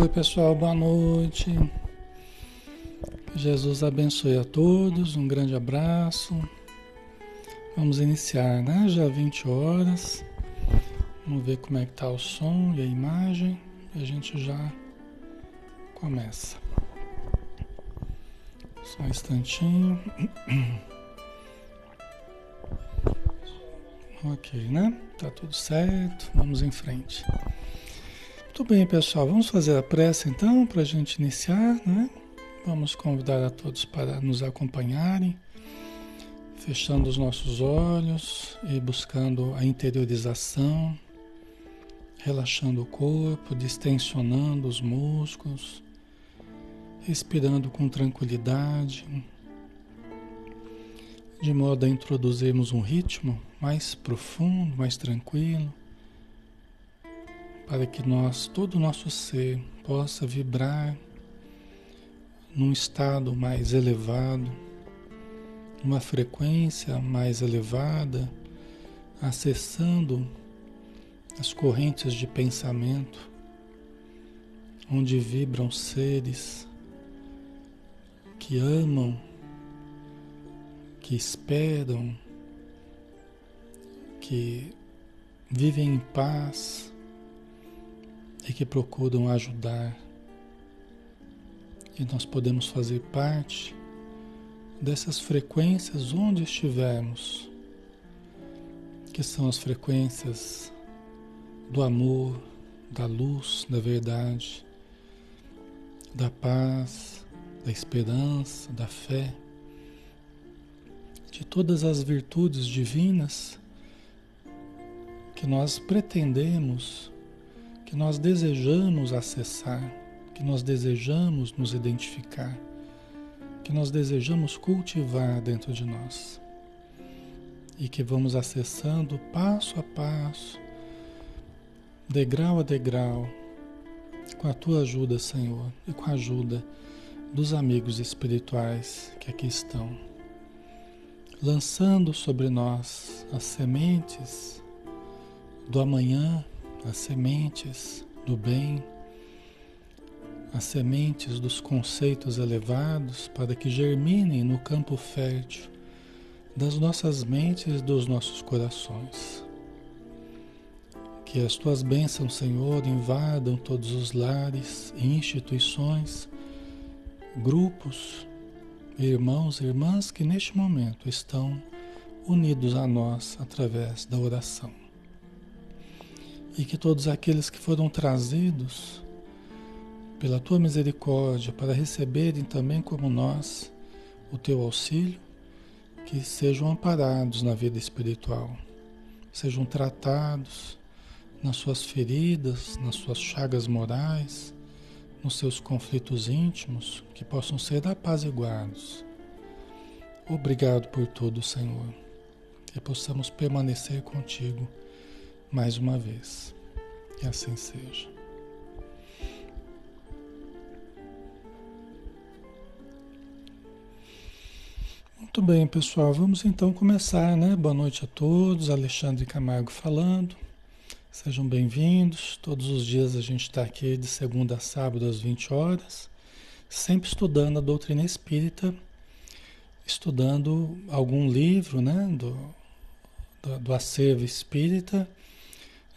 Oi, pessoal, boa noite. Jesus abençoe a todos, um grande abraço. Vamos iniciar, né? Já 20 horas. Vamos ver como é que tá o som e a imagem. E a gente já começa. Só um instantinho. Ok, né? Tá tudo certo. Vamos em frente. Bem, pessoal. Vamos fazer a prece então para a gente iniciar, né? Vamos convidar a todos para nos acompanharem, fechando os nossos olhos e buscando a interiorização, relaxando o corpo, distensionando os músculos, respirando com tranquilidade, de modo a introduzirmos um ritmo mais profundo, mais tranquilo para que nós, todo o nosso ser, possa vibrar num estado mais elevado, numa frequência mais elevada, acessando as correntes de pensamento, onde vibram seres que amam, que esperam, que vivem em paz e que procuram ajudar. E nós podemos fazer parte dessas frequências onde estivermos, que são as frequências do amor, da luz, da verdade, da paz, da esperança, da fé, de todas as virtudes divinas que nós pretendemos que nós desejamos acessar, que nós desejamos nos identificar, que nós desejamos cultivar dentro de nós. E que vamos acessando passo a passo, degrau a degrau, com a tua ajuda, Senhor, e com a ajuda dos amigos espirituais que aqui estão, lançando sobre nós as sementes do amanhã as sementes do bem, as sementes dos conceitos elevados para que germinem no campo fértil das nossas mentes e dos nossos corações. Que as tuas bênçãos, Senhor, invadam todos os lares instituições, grupos, irmãos e irmãs que neste momento estão unidos a nós através da oração e que todos aqueles que foram trazidos pela tua misericórdia para receberem também como nós o teu auxílio, que sejam amparados na vida espiritual, sejam tratados nas suas feridas, nas suas chagas morais, nos seus conflitos íntimos, que possam ser apaziguados. Obrigado por tudo, Senhor, que possamos permanecer contigo mais uma vez. Que assim seja. Muito bem, pessoal. Vamos então começar, né? Boa noite a todos. Alexandre Camargo falando. Sejam bem-vindos. Todos os dias a gente está aqui de segunda a sábado às 20 horas, sempre estudando a doutrina espírita, estudando algum livro, né? Do, do, do acervo espírita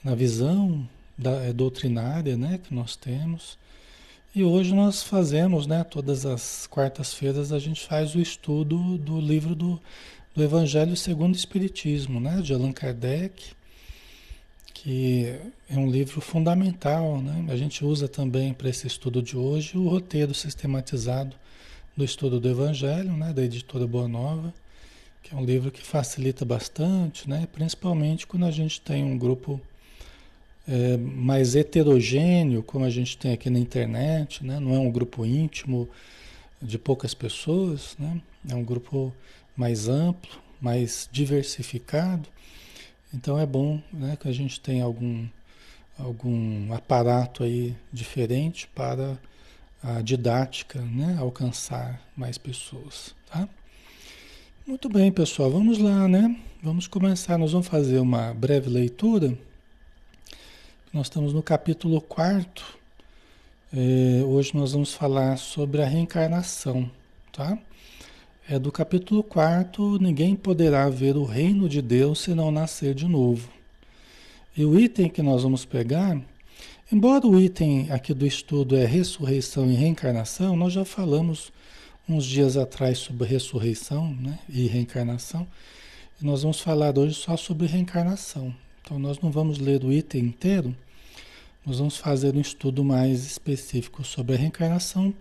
na visão da, é, doutrinária né, que nós temos. E hoje nós fazemos, né, todas as quartas-feiras a gente faz o estudo do livro do, do Evangelho segundo o Espiritismo, né, de Allan Kardec, que é um livro fundamental. Né? A gente usa também para esse estudo de hoje o roteiro sistematizado do estudo do Evangelho, né, da editora Boa Nova, que é um livro que facilita bastante, né, principalmente quando a gente tem um grupo é, mais heterogêneo, como a gente tem aqui na internet, né? não é um grupo íntimo de poucas pessoas, né? é um grupo mais amplo, mais diversificado. Então é bom né, que a gente tenha algum, algum aparato aí diferente para a didática né, alcançar mais pessoas. Tá? Muito bem, pessoal, vamos lá, né? Vamos começar. Nós vamos fazer uma breve leitura nós estamos no capítulo 4 É, hoje nós vamos falar sobre a reencarnação, tá? É do capítulo 4, ninguém poderá ver o reino de Deus se não nascer de novo. E o item que nós vamos pegar, embora o item aqui do estudo é ressurreição e reencarnação, nós já falamos uns dias atrás sobre ressurreição né, e reencarnação. E nós vamos falar hoje só sobre reencarnação. Então nós não vamos ler o item inteiro, nós vamos fazer um estudo mais específico sobre a reencarnação,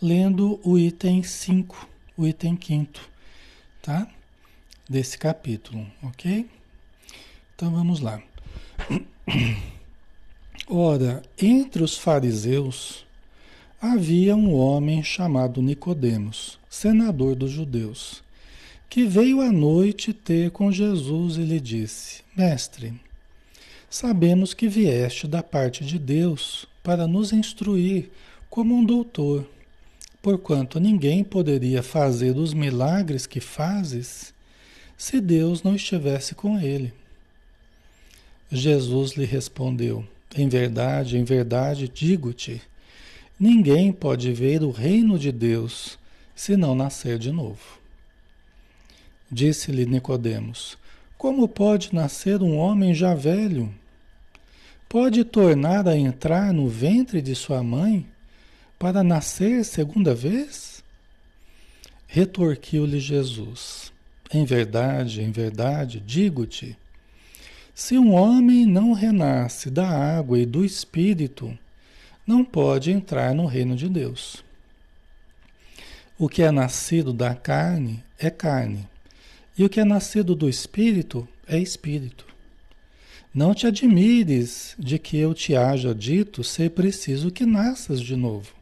lendo o item 5, o item 5, tá? Desse capítulo, ok? Então vamos lá. Ora, entre os fariseus havia um homem chamado Nicodemos, senador dos judeus, que veio à noite ter com Jesus e lhe disse: Mestre, sabemos que vieste da parte de Deus para nos instruir como um doutor, porquanto ninguém poderia fazer os milagres que fazes se Deus não estivesse com ele. Jesus lhe respondeu: Em verdade, em verdade digo-te, ninguém pode ver o reino de Deus se não nascer de novo. Disse-lhe Nicodemos: Como pode nascer um homem já velho? pode tornar a entrar no ventre de sua mãe para nascer segunda vez? Retorquiu-lhe Jesus: Em verdade, em verdade, digo-te, se um homem não renasce da água e do espírito, não pode entrar no reino de Deus. O que é nascido da carne é carne, e o que é nascido do espírito é espírito. Não te admires de que eu te haja dito ser preciso que nasças de novo.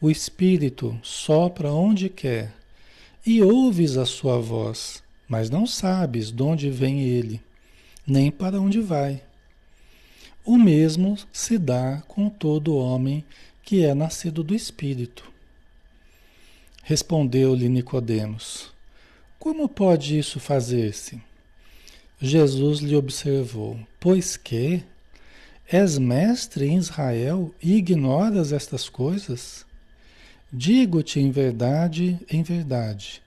O Espírito sopra onde quer e ouves a sua voz, mas não sabes de onde vem ele, nem para onde vai. O mesmo se dá com todo homem que é nascido do Espírito. Respondeu-lhe Nicodemos: Como pode isso fazer-se? Jesus lhe observou: Pois que és mestre em Israel e ignoras estas coisas? Digo-te em verdade, em verdade,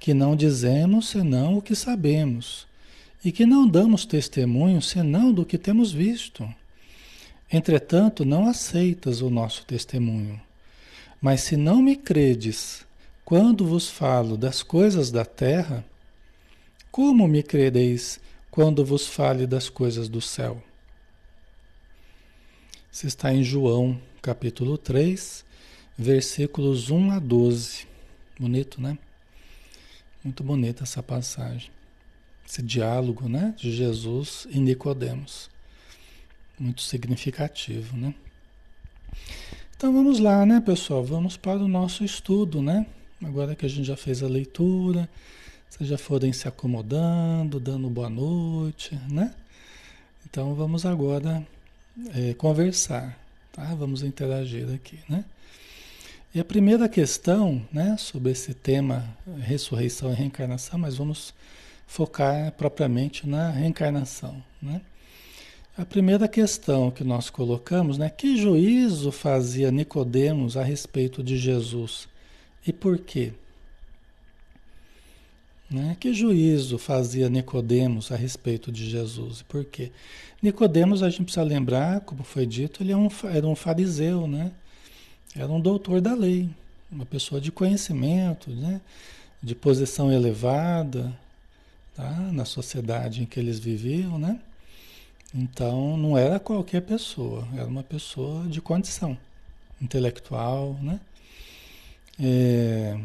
que não dizemos senão o que sabemos, e que não damos testemunho senão do que temos visto. Entretanto, não aceitas o nosso testemunho. Mas se não me credes, quando vos falo das coisas da terra, como me crereis quando vos fale das coisas do céu. Isso está em João, capítulo 3, versículos 1 a 12. Bonito, né? Muito bonita essa passagem. Esse diálogo, né, de Jesus e Nicodemos. Muito significativo, né? Então vamos lá, né, pessoal? Vamos para o nosso estudo, né? Agora que a gente já fez a leitura, vocês já forem se acomodando, dando boa noite, né? Então vamos agora é, conversar, tá? Vamos interagir aqui, né? E a primeira questão, né, sobre esse tema ressurreição e reencarnação, mas vamos focar propriamente na reencarnação, né? A primeira questão que nós colocamos, né, que juízo fazia Nicodemos a respeito de Jesus e por quê? Né? Que juízo fazia Nicodemos a respeito de Jesus? Por quê? Nicodemos, a gente precisa lembrar, como foi dito, ele é era um fariseu, né? Era um doutor da lei, uma pessoa de conhecimento, né? de posição elevada tá? na sociedade em que eles viviam, né? Então não era qualquer pessoa, era uma pessoa de condição intelectual, né? É,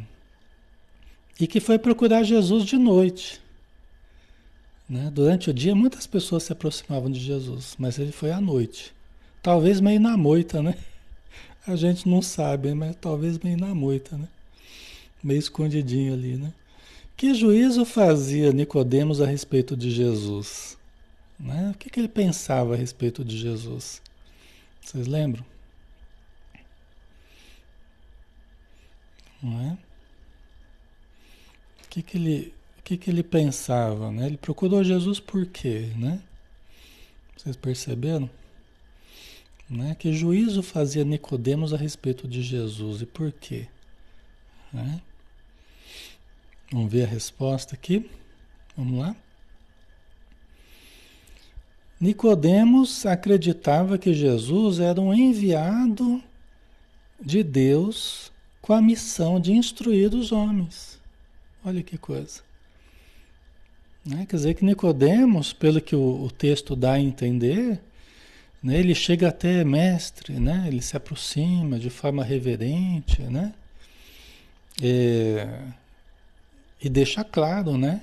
e que foi procurar Jesus de noite. Né? Durante o dia, muitas pessoas se aproximavam de Jesus, mas ele foi à noite. Talvez meio na moita, né? A gente não sabe, mas talvez meio na moita, né? Meio escondidinho ali, né? Que juízo fazia Nicodemos a respeito de Jesus? Né? O que, que ele pensava a respeito de Jesus? Vocês lembram? Não é? que, que, ele, que, que ele pensava? Né? Ele procurou Jesus por quê? Né? Vocês perceberam? Né? Que juízo fazia Nicodemos a respeito de Jesus e por quê? Né? Vamos ver a resposta aqui. Vamos lá. Nicodemos acreditava que Jesus era um enviado de Deus com a missão de instruir os homens. Olha que coisa. Né? Quer dizer que Nicodemos, pelo que o, o texto dá a entender, né? ele chega até mestre, né? ele se aproxima de forma reverente, né? É, e deixa claro, né?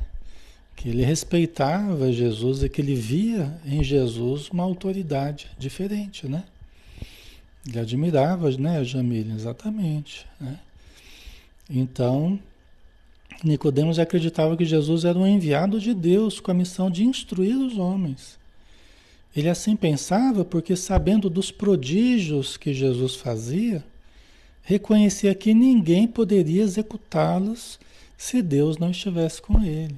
Que ele respeitava Jesus e que ele via em Jesus uma autoridade diferente, né? Ele admirava, né, Jamília? Exatamente, né? Então, Nicodemos acreditava que Jesus era um enviado de Deus com a missão de instruir os homens. Ele assim pensava porque, sabendo dos prodígios que Jesus fazia, reconhecia que ninguém poderia executá-los se Deus não estivesse com ele.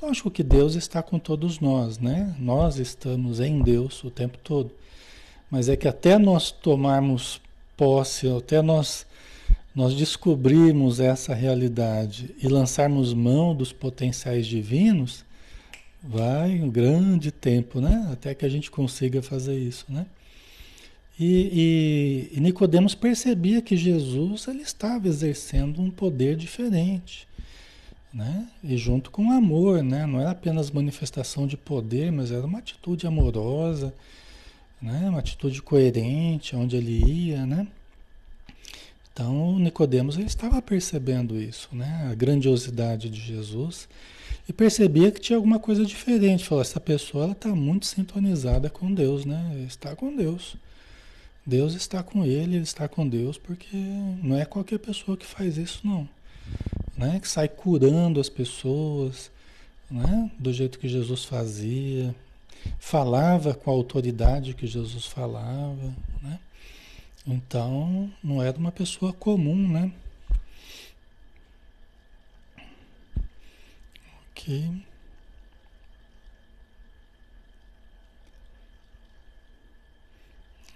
Lógico que Deus está com todos nós, né? Nós estamos em Deus o tempo todo. Mas é que até nós tomarmos posse, até nós nós descobrirmos essa realidade e lançarmos mão dos potenciais divinos, vai um grande tempo, né? Até que a gente consiga fazer isso, né? E, e, e Nicodemos percebia que Jesus ele estava exercendo um poder diferente, né? E junto com o amor, né? Não era apenas manifestação de poder, mas era uma atitude amorosa, né? Uma atitude coerente, onde ele ia, né? Então, Nicodemos ele estava percebendo isso, né? A grandiosidade de Jesus e percebia que tinha alguma coisa diferente. Falou: essa pessoa ela está muito sintonizada com Deus, né? Está com Deus. Deus está com ele, ele está com Deus, porque não é qualquer pessoa que faz isso, não. Né? Que sai curando as pessoas, né? Do jeito que Jesus fazia, falava com a autoridade que Jesus falava, né? Então, não era uma pessoa comum, né? Ok.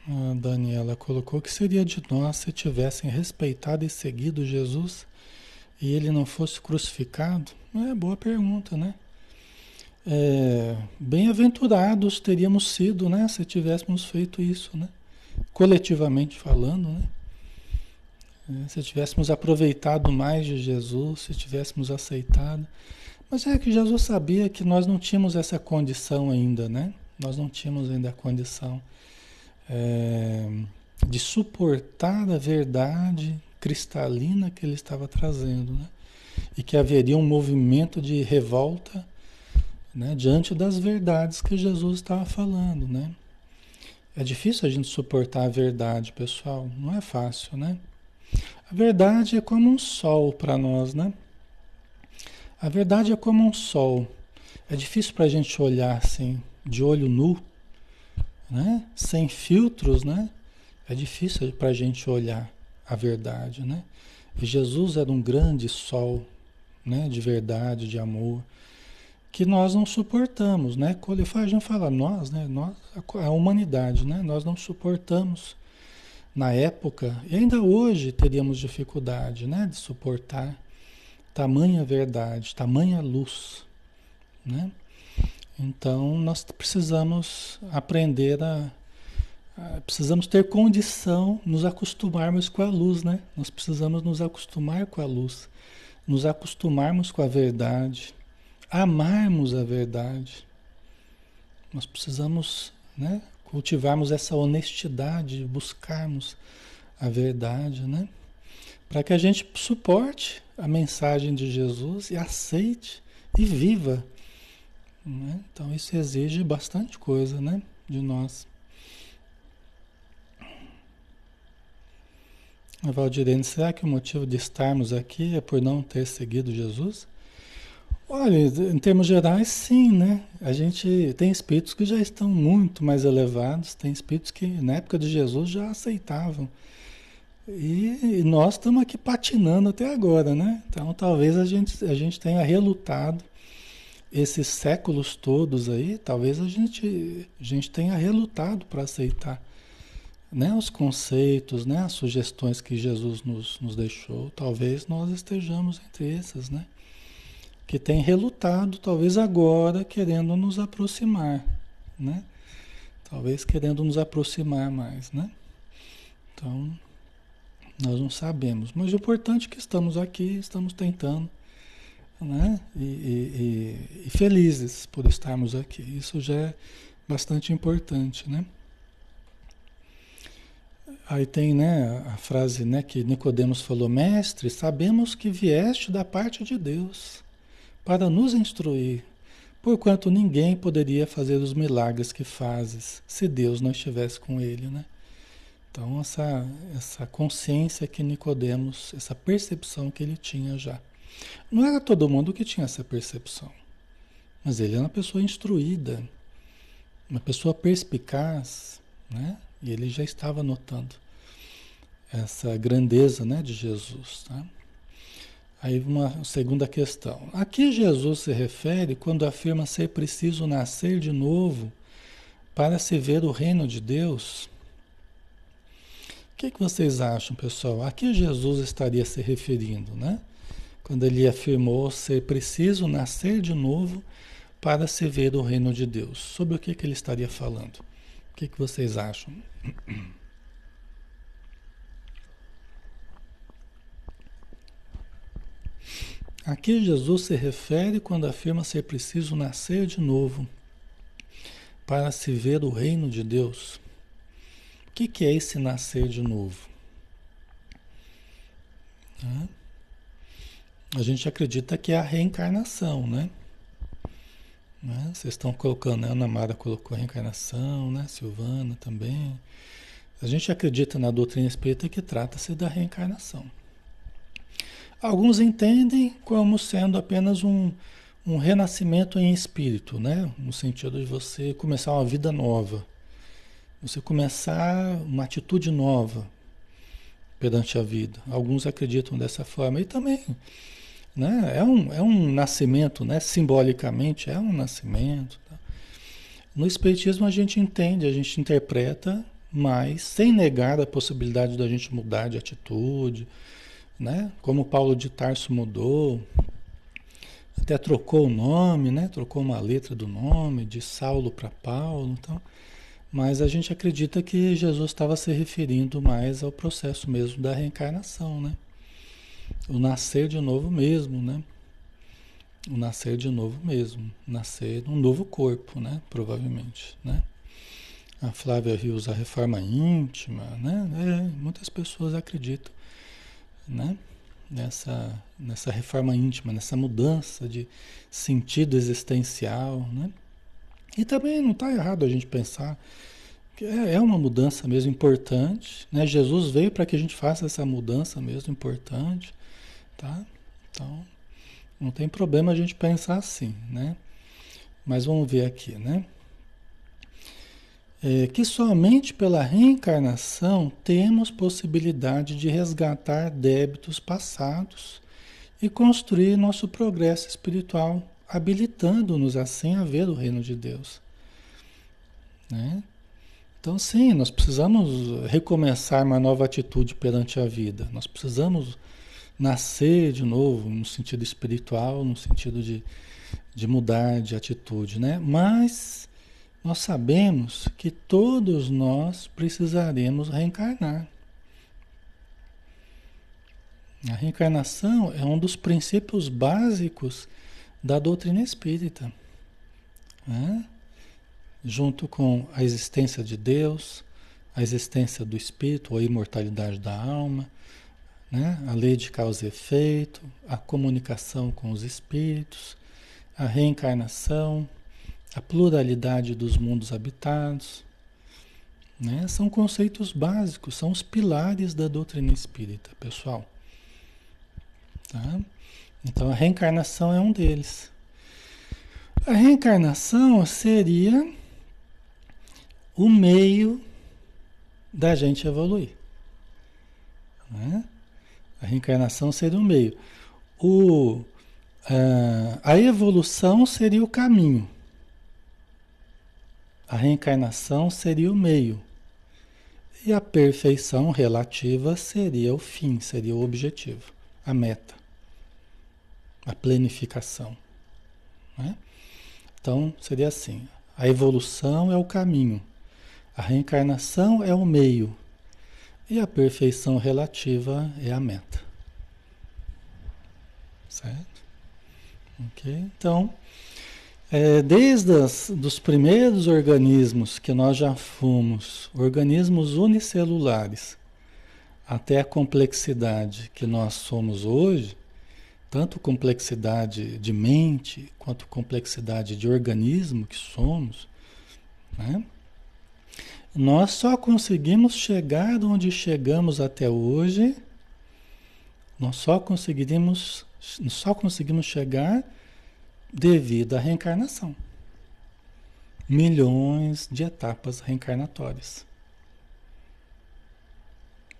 A Daniela colocou que seria de nós se tivessem respeitado e seguido Jesus e ele não fosse crucificado? É boa pergunta, né? É, Bem-aventurados teríamos sido, né? Se tivéssemos feito isso, né? coletivamente falando, né? É, se tivéssemos aproveitado mais de Jesus, se tivéssemos aceitado. Mas é que Jesus sabia que nós não tínhamos essa condição ainda, né? Nós não tínhamos ainda a condição é, de suportar a verdade cristalina que ele estava trazendo, né? E que haveria um movimento de revolta né, diante das verdades que Jesus estava falando, né? É difícil a gente suportar a verdade, pessoal. Não é fácil, né? A verdade é como um sol para nós, né? A verdade é como um sol. É difícil para a gente olhar assim, de olho nu, né? Sem filtros, né? É difícil para a gente olhar a verdade, né? E Jesus era um grande sol, né? De verdade, de amor que nós não suportamos, né? Gente fala nós, né? Nós, a humanidade, né? Nós não suportamos na época e ainda hoje teríamos dificuldade, né? De suportar tamanha verdade, tamanha luz, né? Então nós precisamos aprender a, a precisamos ter condição, nos acostumarmos com a luz, né? Nós precisamos nos acostumar com a luz, nos acostumarmos com a verdade amarmos a verdade. Nós precisamos né, cultivarmos essa honestidade, buscarmos a verdade, né? Para que a gente suporte a mensagem de Jesus e aceite e viva. Né? Então isso exige bastante coisa né, de nós. Valdirene, será que o motivo de estarmos aqui é por não ter seguido Jesus? Olha, em termos gerais, sim, né? A gente tem espíritos que já estão muito mais elevados, tem espíritos que na época de Jesus já aceitavam. E, nós estamos aqui patinando até agora, né? Então talvez a gente, a gente tenha relutado esses séculos todos aí, talvez a gente, a gente tenha relutado para aceitar né, os conceitos, né, as sugestões que Jesus nos, nos deixou. Talvez nós estejamos entre esses, né? Que tem relutado, talvez agora, querendo nos aproximar, né? Talvez querendo nos aproximar mais, né? Então, nós não sabemos. Mas o importante é que estamos aqui, estamos tentando né? E, e, e, felizes por estarmos aqui. Isso já é bastante importante, né? Aí tem né, a frase né, que Nicodemos falou, mestre, sabemos que vieste da parte de Deus para nos instruir, porquanto ninguém poderia fazer os milagres que fazes se Deus não estivesse com ele, né? Então essa, essa consciência que Nicodemos, essa percepção que ele tinha já. Não era todo mundo que tinha essa percepção. Mas ele era uma pessoa instruída, uma pessoa perspicaz, né? E ele já estava notando essa grandeza né, de Jesus. Tá? Aí uma segunda questão. A que Jesus se refere quando afirma ser preciso nascer de novo para se ver o reino de Deus? O que, que vocês acham, pessoal? A que Jesus estaria se referindo, né? quando ele afirmou ser preciso nascer de novo para se ver o reino de Deus. Sobre o que, que ele estaria falando? O que, que vocês acham? A que Jesus se refere quando afirma ser preciso nascer de novo para se ver o reino de Deus? O que, que é esse nascer de novo? A gente acredita que é a reencarnação, né? né? Vocês estão colocando, né? Ana Mara colocou reencarnação, né? Silvana também. A gente acredita na doutrina espírita que trata-se da reencarnação. Alguns entendem como sendo apenas um, um renascimento em espírito, né? No sentido de você começar uma vida nova. Você começar uma atitude nova perante a vida. Alguns acreditam dessa forma. E também né? É, um, é um nascimento, né? simbolicamente é um nascimento. Tá? No Espiritismo a gente entende, a gente interpreta, mas sem negar a possibilidade da gente mudar de atitude, né? como Paulo de Tarso mudou, até trocou o nome, né? trocou uma letra do nome, de Saulo para Paulo. Então, mas a gente acredita que Jesus estava se referindo mais ao processo mesmo da reencarnação, né? o nascer de novo mesmo, né? O nascer de novo mesmo, nascer num novo corpo, né? Provavelmente, né? A Flávia Rios, a reforma íntima, né? É, muitas pessoas acreditam, né? Nessa, nessa reforma íntima, nessa mudança de sentido existencial, né? E também não está errado a gente pensar que é, é uma mudança mesmo importante, né? Jesus veio para que a gente faça essa mudança mesmo importante, Tá? Então, não tem problema a gente pensar assim, né? Mas vamos ver aqui, né? É que somente pela reencarnação temos possibilidade de resgatar débitos passados e construir nosso progresso espiritual, habilitando-nos assim a ver o reino de Deus. Né? Então, sim, nós precisamos recomeçar uma nova atitude perante a vida. Nós precisamos nascer de novo, no sentido espiritual, no sentido de, de mudar de atitude, né? Mas nós sabemos que todos nós precisaremos reencarnar. A reencarnação é um dos princípios básicos da doutrina espírita. Né? Junto com a existência de Deus, a existência do espírito, a imortalidade da alma, né? a lei de causa e efeito, a comunicação com os espíritos, a reencarnação, a pluralidade dos mundos habitados. Né? São conceitos básicos, são os pilares da doutrina espírita, pessoal. Tá? Então a reencarnação é um deles. A reencarnação seria o meio da gente evoluir. Né? A reencarnação seria um meio. O, Uh, a evolução seria o caminho. A reencarnação seria o meio. E a perfeição relativa seria o fim, seria o objetivo, a meta, a planificação. Né? Então, seria assim: a evolução é o caminho, a reencarnação é o meio, e a perfeição relativa é a meta. Certo? Ok? Então, é, desde os dos primeiros organismos que nós já fomos, organismos unicelulares, até a complexidade que nós somos hoje, tanto complexidade de mente quanto complexidade de organismo que somos, né? nós só conseguimos chegar onde chegamos até hoje, nós só conseguimos, só conseguimos chegar devido à reencarnação. Milhões de etapas reencarnatórias.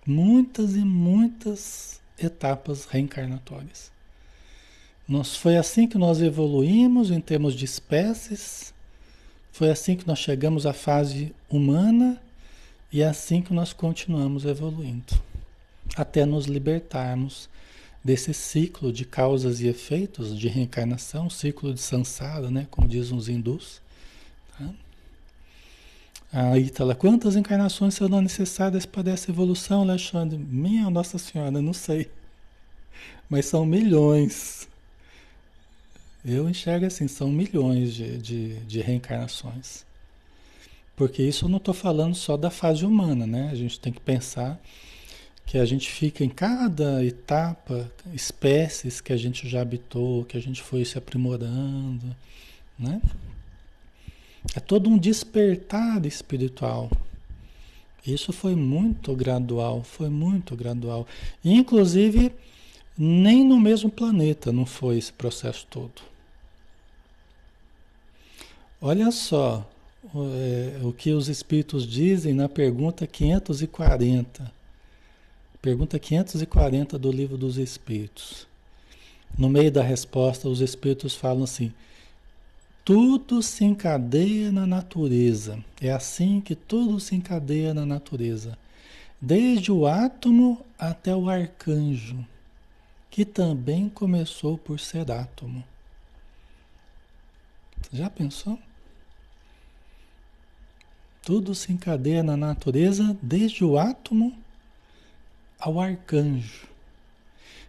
Muitas e muitas etapas reencarnatórias. Nós, foi assim que nós evoluímos em termos de espécies, foi assim que nós chegamos à fase humana e é assim que nós continuamos evoluindo, até nos libertarmos desse ciclo de causas e efeitos de reencarnação, ciclo de samsara, né, como dizem os hindus. Tá? Aí está lá, quantas encarnações serão necessárias para essa evolução, Alexandre? Minha Nossa Senhora, não sei. Mas são milhões. Eu enxergo assim, são milhões de, de, de reencarnações. Porque isso eu não estou falando só da fase humana, né? A gente tem que pensar que a gente fica em cada etapa, espécies que a gente já habitou, que a gente foi se aprimorando, né? É todo um despertar espiritual. Isso foi muito gradual, foi muito gradual. E, inclusive, nem no mesmo planeta não foi esse processo todo. Olha só é, o que os espíritos dizem na pergunta 540. Pergunta 540 do Livro dos Espíritos. No meio da resposta, os espíritos falam assim: tudo se encadeia na natureza. É assim que tudo se encadeia na natureza. Desde o átomo até o arcanjo, que também começou por ser átomo. Já pensou? Tudo se encadeia na natureza, desde o átomo ao arcanjo,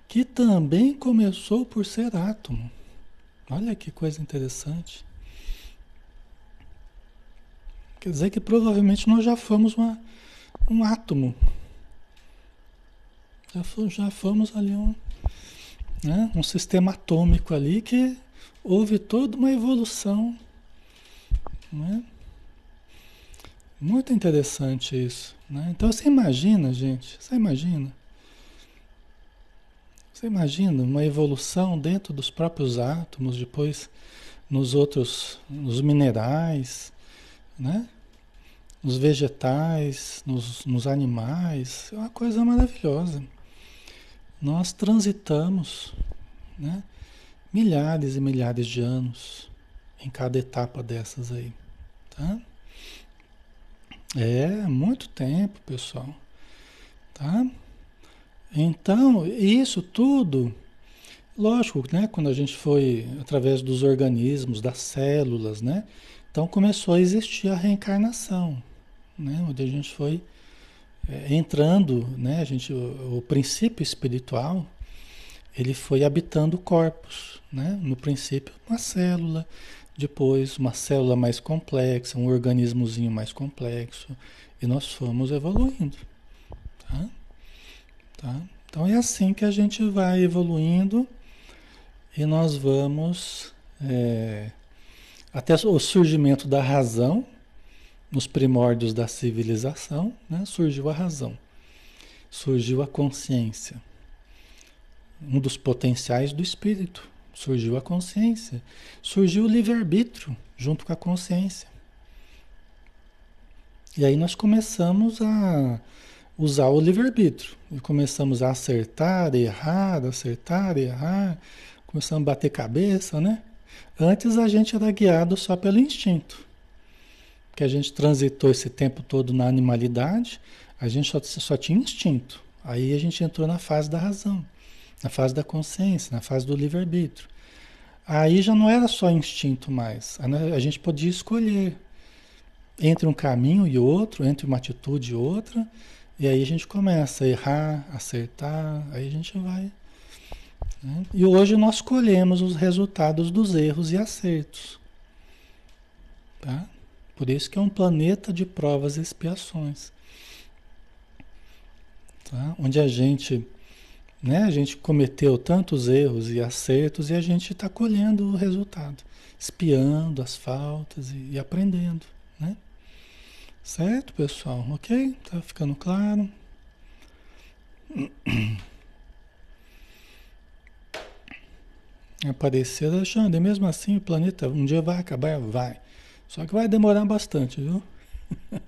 que também começou por ser átomo. Olha que coisa interessante. Quer dizer que provavelmente nós já fomos uma, um átomo. Já, já fomos ali um, né, um sistema atômico ali que houve toda uma evolução. Né? Muito interessante isso. Né? Então você imagina, gente, você imagina. Você imagina uma evolução dentro dos próprios átomos, depois nos outros, nos minerais, né? nos vegetais, nos, nos animais. É uma coisa maravilhosa. Nós transitamos né? milhares e milhares de anos em cada etapa dessas aí. Tá? É, muito tempo, pessoal. Tá? Então, isso tudo, lógico, né? Quando a gente foi através dos organismos, das células, né? Então começou a existir a reencarnação, né? Onde a gente foi é, entrando, né? A gente, o, o, princípio espiritual, ele foi habitando corpos, né? No princípio, uma célula, depois, uma célula mais complexa, um organismozinho mais complexo, e nós fomos evoluindo. Tá? Tá? Então é assim que a gente vai evoluindo e nós vamos é, até o surgimento da razão, nos primórdios da civilização, né, surgiu a razão, surgiu a consciência, um dos potenciais do espírito. Surgiu a consciência. Surgiu o livre-arbítrio junto com a consciência. E aí nós começamos a usar o livre-arbítrio. E começamos a acertar, errar, acertar, errar. começamos a bater cabeça, né? Antes a gente era guiado só pelo instinto. Que a gente transitou esse tempo todo na animalidade, a gente só, só tinha instinto. Aí a gente entrou na fase da razão, na fase da consciência, na fase do livre-arbítrio. Aí já não era só instinto mais. A gente podia escolher entre um caminho e outro, entre uma atitude e outra, e aí a gente começa a errar, acertar, aí a gente vai. Né? E hoje nós colhemos os resultados dos erros e acertos. Tá? Por isso que é um planeta de provas e expiações. Tá? Onde a gente, né, a gente cometeu tantos erros e acertos e a gente está colhendo o resultado, espiando as faltas e, e aprendendo. Né? Certo, pessoal? Ok? Tá ficando claro? Aparecer, Alexandre, mesmo assim o planeta um dia vai acabar? Vai. Só que vai demorar bastante, viu?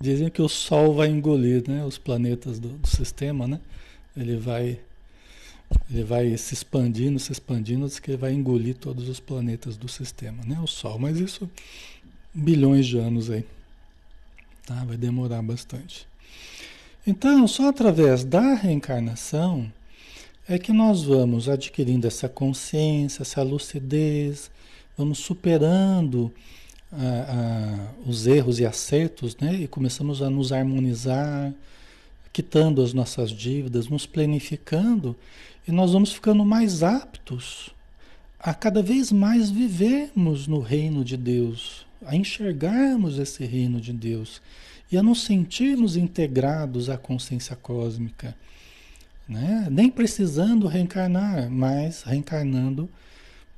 Dizem que o Sol vai engolir né, os planetas do, do sistema, né? Ele vai, ele vai se expandindo, se expandindo, diz que ele vai engolir todos os planetas do sistema, né? O Sol, mas isso bilhões de anos aí. Tá? Vai demorar bastante. Então, só através da reencarnação é que nós vamos adquirindo essa consciência, essa lucidez, vamos superando ah, ah, os erros e acertos, né? E começamos a nos harmonizar, quitando as nossas dívidas, nos planificando, e nós vamos ficando mais aptos a cada vez mais vivermos no reino de Deus, a enxergarmos esse reino de Deus e a nos sentirmos integrados à consciência cósmica. Né? Nem precisando reencarnar, mas reencarnando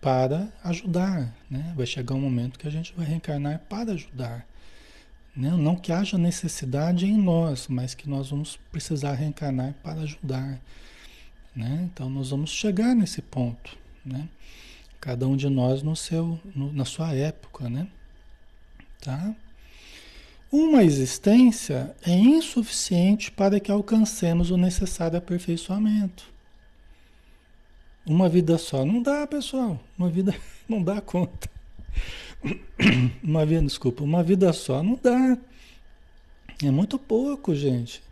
para ajudar. Né? Vai chegar um momento que a gente vai reencarnar para ajudar. Né? Não que haja necessidade em nós, mas que nós vamos precisar reencarnar para ajudar. Né? Então nós vamos chegar nesse ponto. Né? Cada um de nós no seu, no, na sua época. Né? Tá? Uma existência é insuficiente para que alcancemos o necessário aperfeiçoamento. Uma vida só não dá, pessoal. Uma vida não dá conta. Uma vida, desculpa, uma vida só não dá. É muito pouco, gente.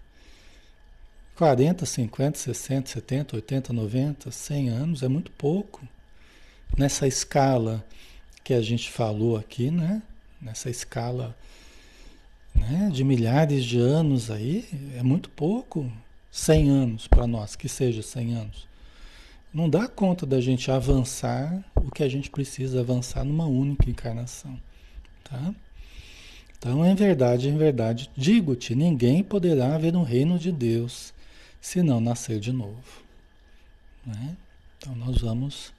40, 50, 60, 70, 80, 90, 100 anos é muito pouco. Nessa escala que a gente falou aqui, né? nessa escala né, de milhares de anos aí, é muito pouco. 100 anos para nós, que seja 100 anos. Não dá conta da gente avançar o que a gente precisa avançar numa única encarnação. Tá? Então, em verdade, em verdade, digo-te: ninguém poderá ver no reino de Deus se não nascer de novo. Né? Então, nós vamos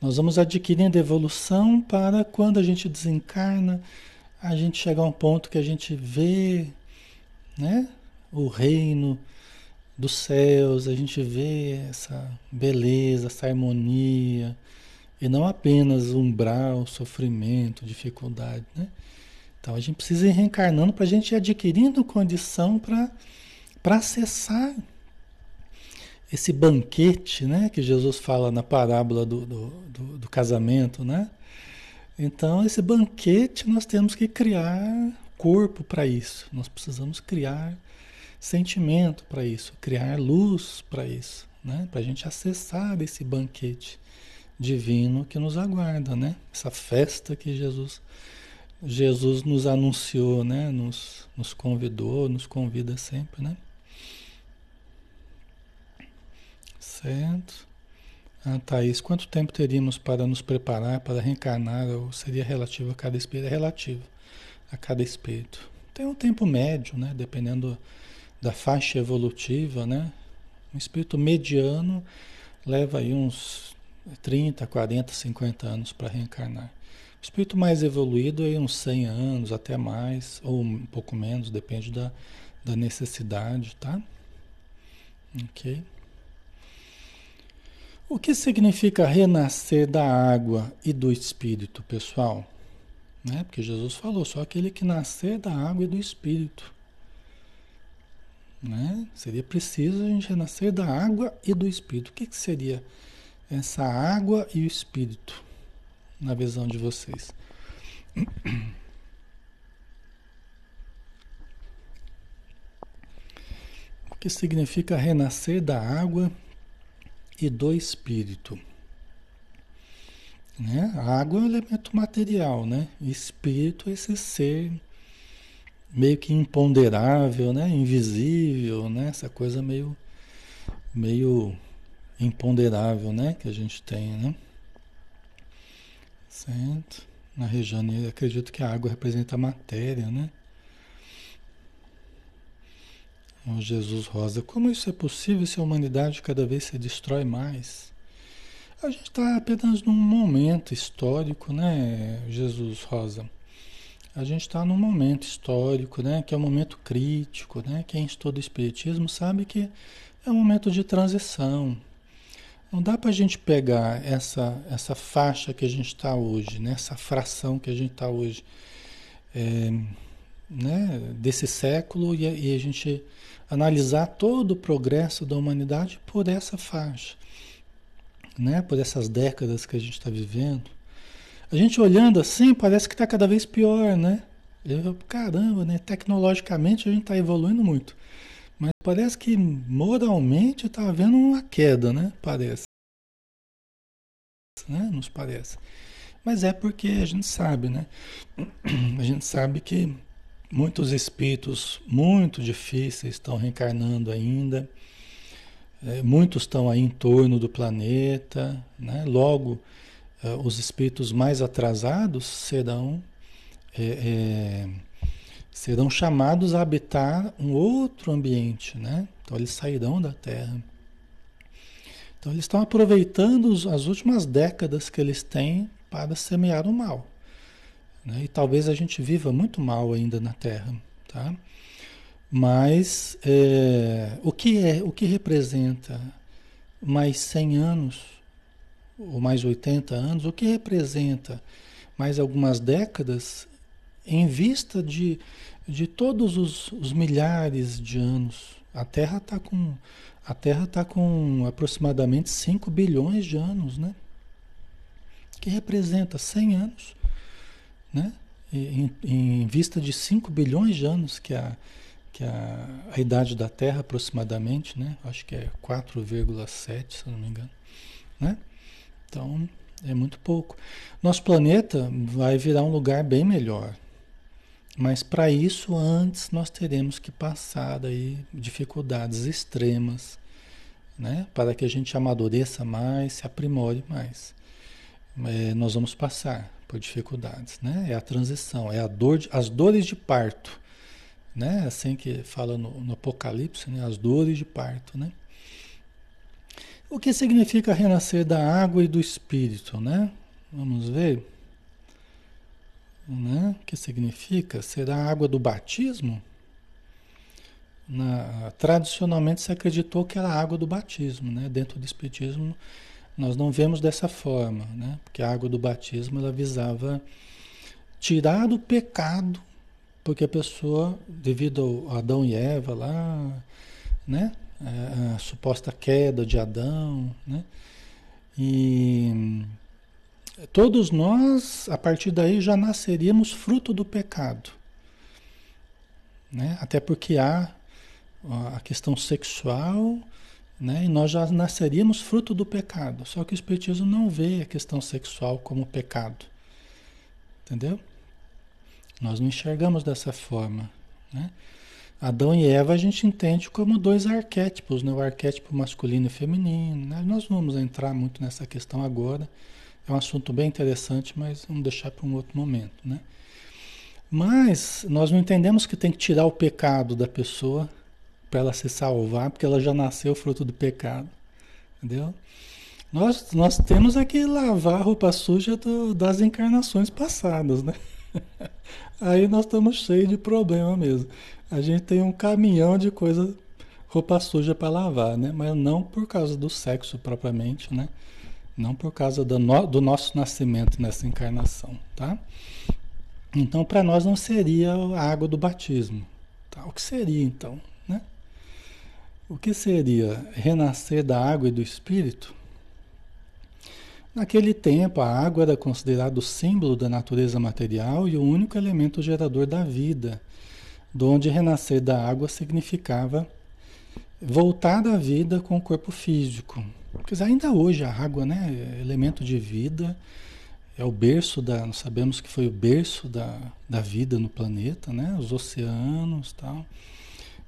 nós vamos adquirindo evolução para quando a gente desencarna, a gente chegar a um ponto que a gente vê né, o reino dos céus, a gente vê essa beleza, essa harmonia, e não apenas umbral, sofrimento, dificuldade. Né? Então a gente precisa ir reencarnando para a gente ir adquirindo condição para acessar esse banquete, né, que Jesus fala na parábola do, do, do, do casamento, né? Então, esse banquete nós temos que criar corpo para isso. Nós precisamos criar sentimento para isso, criar luz para isso, né? Para a gente acessar esse banquete divino que nos aguarda, né? Essa festa que Jesus Jesus nos anunciou, né? Nos, nos convidou, nos convida sempre, né? Certo. Ah, Thaís, quanto tempo teríamos para nos preparar para reencarnar? Ou seria relativo a cada espírito? É relativo a cada espírito. Tem um tempo médio, né? Dependendo da faixa evolutiva, né? Um espírito mediano leva aí uns 30, 40, 50 anos para reencarnar. O espírito mais evoluído aí uns 100 anos, até mais, ou um pouco menos, depende da, da necessidade, tá? Ok. O que significa renascer da água e do espírito, pessoal? Né? Porque Jesus falou, só aquele que nascer da água e do espírito. Né? Seria preciso a gente renascer da água e do espírito. O que, que seria essa água e o espírito na visão de vocês. O que significa renascer da água e do espírito? Né? A água é um elemento material, né? Espírito é esse ser meio que imponderável, né? Invisível, né? Essa coisa meio meio imponderável, né? Que a gente tem, né? Certo? Na região, acredito que a água representa a matéria, né? Jesus Rosa, como isso é possível se a humanidade cada vez se destrói mais? A gente está apenas num momento histórico, né, Jesus Rosa? A gente está num momento histórico, né, que é um momento crítico, né? Quem estuda o Espiritismo sabe que é um momento de transição. Não dá para a gente pegar essa, essa faixa que a gente está hoje, né? essa fração que a gente está hoje, é, né? desse século, e, e a gente analisar todo o progresso da humanidade por essa faixa, né? por essas décadas que a gente está vivendo. A gente olhando assim, parece que está cada vez pior, né? Eu, caramba, né? Tecnologicamente a gente está evoluindo muito. Mas parece que moralmente está havendo uma queda, né? Parece. Né? Nos parece. Mas é porque a gente sabe, né? A gente sabe que muitos espíritos muito difíceis estão reencarnando ainda. É, muitos estão aí em torno do planeta, né? Logo, os espíritos mais atrasados serão é, é serão chamados a habitar um outro ambiente, né? Então eles sairão da Terra. Então eles estão aproveitando as últimas décadas que eles têm para semear o mal. Né? E talvez a gente viva muito mal ainda na Terra, tá? Mas é, o que é, o que representa mais 100 anos ou mais 80 anos? O que representa mais algumas décadas em vista de, de todos os, os milhares de anos. A Terra está com, a Terra tá com aproximadamente 5 bilhões de anos, né? Que representa 100 anos, né? Em, em vista de 5 bilhões de anos, que é a, que é a, a idade da Terra aproximadamente, né? Acho que é 4,7, se não me engano, né? Então, é muito pouco. Nosso planeta vai virar um lugar bem melhor, mas para isso, antes nós teremos que passar aí dificuldades extremas, né? Para que a gente amadureça mais, se aprimore mais. É, nós vamos passar por dificuldades, né? É a transição, é a dor, de, as dores de parto, né? Assim que fala no, no Apocalipse, né? As dores de parto, né? O que significa renascer da água e do espírito, né? Vamos ver né? que significa ser a água do batismo. Na, tradicionalmente se acreditou que era a água do batismo, né? Dentro do Espiritismo nós não vemos dessa forma, né? Porque a água do batismo ela visava tirar o pecado, porque a pessoa, devido a Adão e Eva lá, né? A, suposta queda de Adão, né? E Todos nós, a partir daí, já nasceríamos fruto do pecado. Né? Até porque há a questão sexual, né? e nós já nasceríamos fruto do pecado. Só que o Espiritismo não vê a questão sexual como pecado. Entendeu? Nós não enxergamos dessa forma. Né? Adão e Eva a gente entende como dois arquétipos, né? o arquétipo masculino e feminino. Né? Nós não vamos entrar muito nessa questão agora. É um assunto bem interessante, mas vamos deixar para um outro momento, né? Mas nós não entendemos que tem que tirar o pecado da pessoa para ela se salvar, porque ela já nasceu fruto do pecado, entendeu? Nós, nós temos aqui lavar a roupa suja do, das encarnações passadas, né? Aí nós estamos cheios de problema mesmo. A gente tem um caminhão de coisa, roupa suja para lavar, né? Mas não por causa do sexo propriamente, né? Não por causa do, no, do nosso nascimento nessa encarnação, tá? Então, para nós não seria a água do batismo. Tá? O que seria então? Né? O que seria renascer da água e do Espírito? Naquele tempo, a água era considerada o símbolo da natureza material e o único elemento gerador da vida, donde renascer da água significava voltar à vida com o corpo físico. Porque ainda hoje a água né, é elemento de vida, é o berço da. Nós sabemos que foi o berço da, da vida no planeta, né? Os oceanos tal.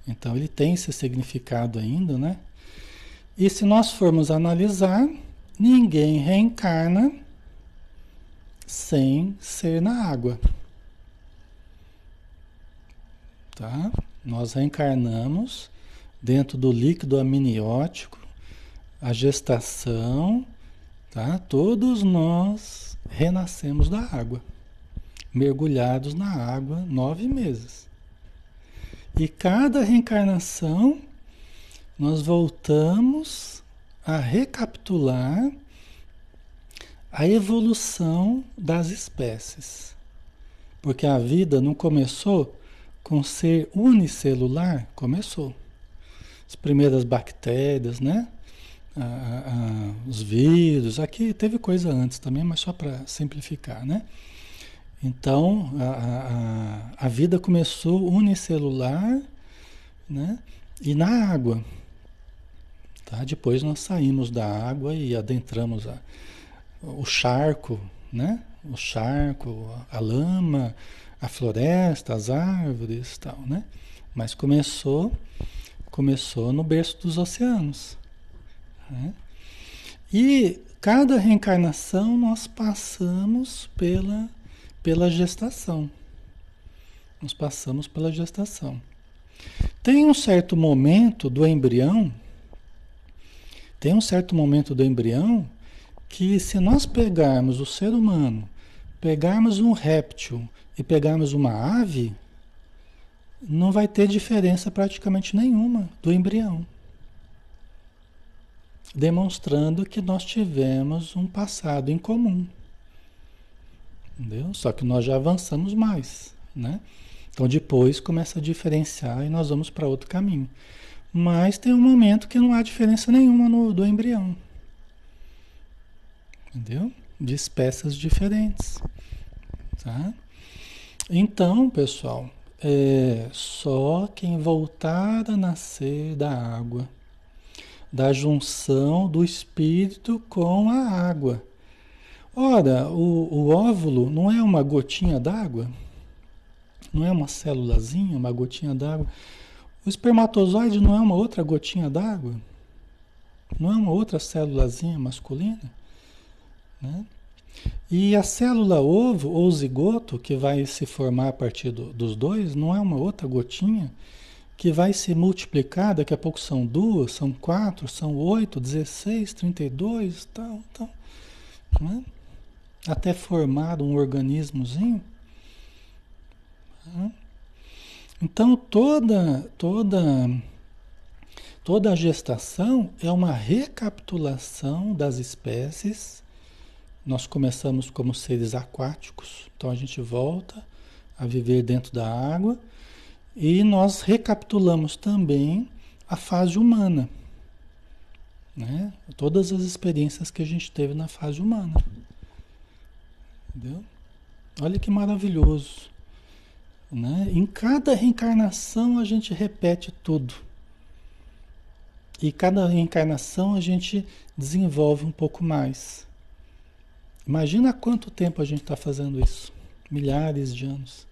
Então ele tem esse significado ainda, né? E se nós formos analisar, ninguém reencarna sem ser na água. Tá? Nós reencarnamos dentro do líquido amniótico, a gestação, tá? Todos nós renascemos da água, mergulhados na água nove meses. E cada reencarnação nós voltamos a recapitular a evolução das espécies. Porque a vida não começou com ser unicelular? Começou. As primeiras bactérias, né? Ah, ah, os vírus, aqui teve coisa antes também, mas só para simplificar, né? Então, a, a, a vida começou unicelular, né? E na água, Tá? Depois nós saímos da água e adentramos a, o charco, né? O charco, a, a lama, a floresta, as árvores, tal, né? Mas começou, começou no berço dos oceanos. Né? E cada reencarnação nós passamos pela, pela gestação. Nós passamos pela gestação. Tem um certo momento do embrião tem um certo momento do embrião que se nós pegarmos o ser humano, pegarmos um réptil e pegarmos uma ave, não vai ter diferença praticamente nenhuma do embrião. Demonstrando que nós tivemos um passado em comum. Entendeu? Só que nós já avançamos mais, né? Então depois começa a diferenciar e nós vamos para outro caminho. Mas tem um momento que não há diferença nenhuma no, do embrião. Entendeu? De espécies diferentes. Tá? Então, pessoal, é só quem voltar a nascer da água, da junção do espírito com a água. Ora, o, o óvulo não é uma gotinha d'água? Não é uma célulazinha, uma gotinha d'água? O espermatozoide não é uma outra gotinha d'água? Não é uma outra célulazinha masculina? Né? E a célula ovo ou zigoto, que vai se formar a partir do, dos dois, não é uma outra gotinha que vai se multiplicar, daqui a pouco são duas, são quatro, são oito, dezesseis, trinta e dois, tal, tal. Né? Até formar um organismozinho. Né? Então toda toda toda a gestação é uma recapitulação das espécies. Nós começamos como seres aquáticos, então a gente volta a viver dentro da água e nós recapitulamos também a fase humana, né? Todas as experiências que a gente teve na fase humana, entendeu? Olha que maravilhoso. Né? Em cada reencarnação a gente repete tudo. E cada reencarnação a gente desenvolve um pouco mais. Imagina quanto tempo a gente está fazendo isso. Milhares de anos.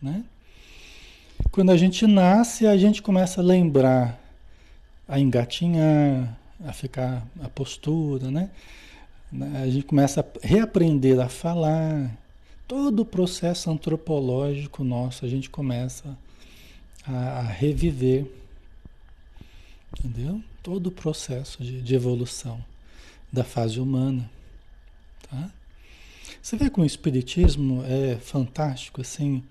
Né? Quando a gente nasce, a gente começa a lembrar, a engatinhar, a ficar a postura, né? A gente começa a reaprender a falar, todo o processo antropológico nosso a gente começa a, a reviver. Entendeu? Todo o processo de, de evolução da fase humana. Tá? Você vê como o Espiritismo é fantástico, assim,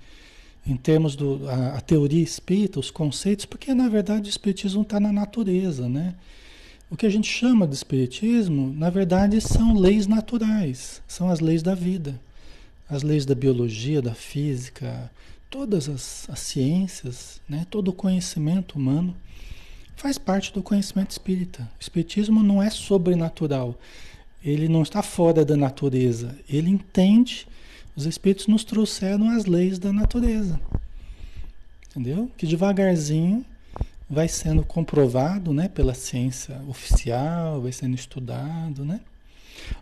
em termos do a, a teoria espírita, os conceitos, porque na verdade o Espiritismo está na natureza, né? O que a gente chama de Espiritismo, na verdade, são leis naturais, são as leis da vida as leis da biologia, da física, todas as, as ciências, né, todo o conhecimento humano faz parte do conhecimento espírita. O espiritismo não é sobrenatural. Ele não está fora da natureza, ele entende. Os espíritos nos trouxeram as leis da natureza. Entendeu? Que devagarzinho vai sendo comprovado, né, pela ciência oficial, vai sendo estudado, né?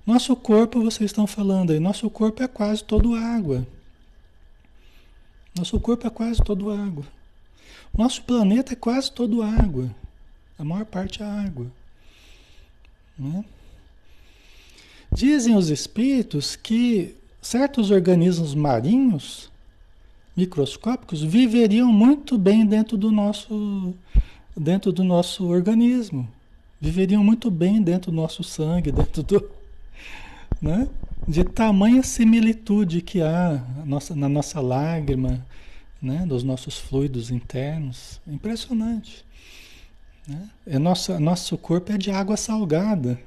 Nosso corpo, vocês estão falando aí, nosso corpo é quase todo água. Nosso corpo é quase todo água. Nosso planeta é quase todo água. A maior parte é água. Né? Dizem os espíritos que certos organismos marinhos, microscópicos, viveriam muito bem dentro do nosso, dentro do nosso organismo. Viveriam muito bem dentro do nosso sangue, dentro do. Né? De tamanha similitude que há na nossa, na nossa lágrima, né? dos nossos fluidos internos. Impressionante. Né? É nossa, nosso corpo é de água salgada.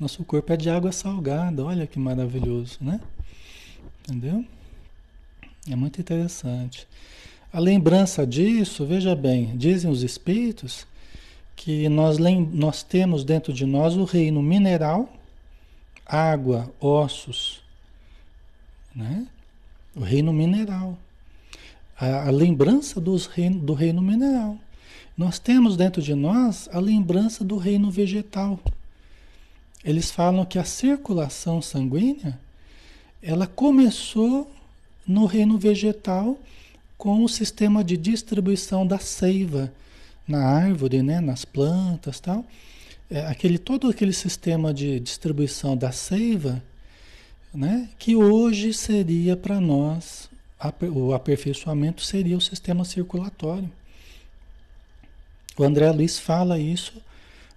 Nosso corpo é de água salgada. Olha que maravilhoso, né? Entendeu? É muito interessante. A lembrança disso, veja bem, dizem os espíritos que nós, nós temos dentro de nós o reino mineral, água, ossos, né? O reino mineral. A, a lembrança dos do reino mineral. Nós temos dentro de nós a lembrança do reino vegetal. Eles falam que a circulação sanguínea ela começou no reino vegetal com o sistema de distribuição da seiva na árvore, né, nas plantas, tal. É, aquele todo aquele sistema de distribuição da seiva, né, que hoje seria para nós o aperfeiçoamento seria o sistema circulatório. O André Luiz fala isso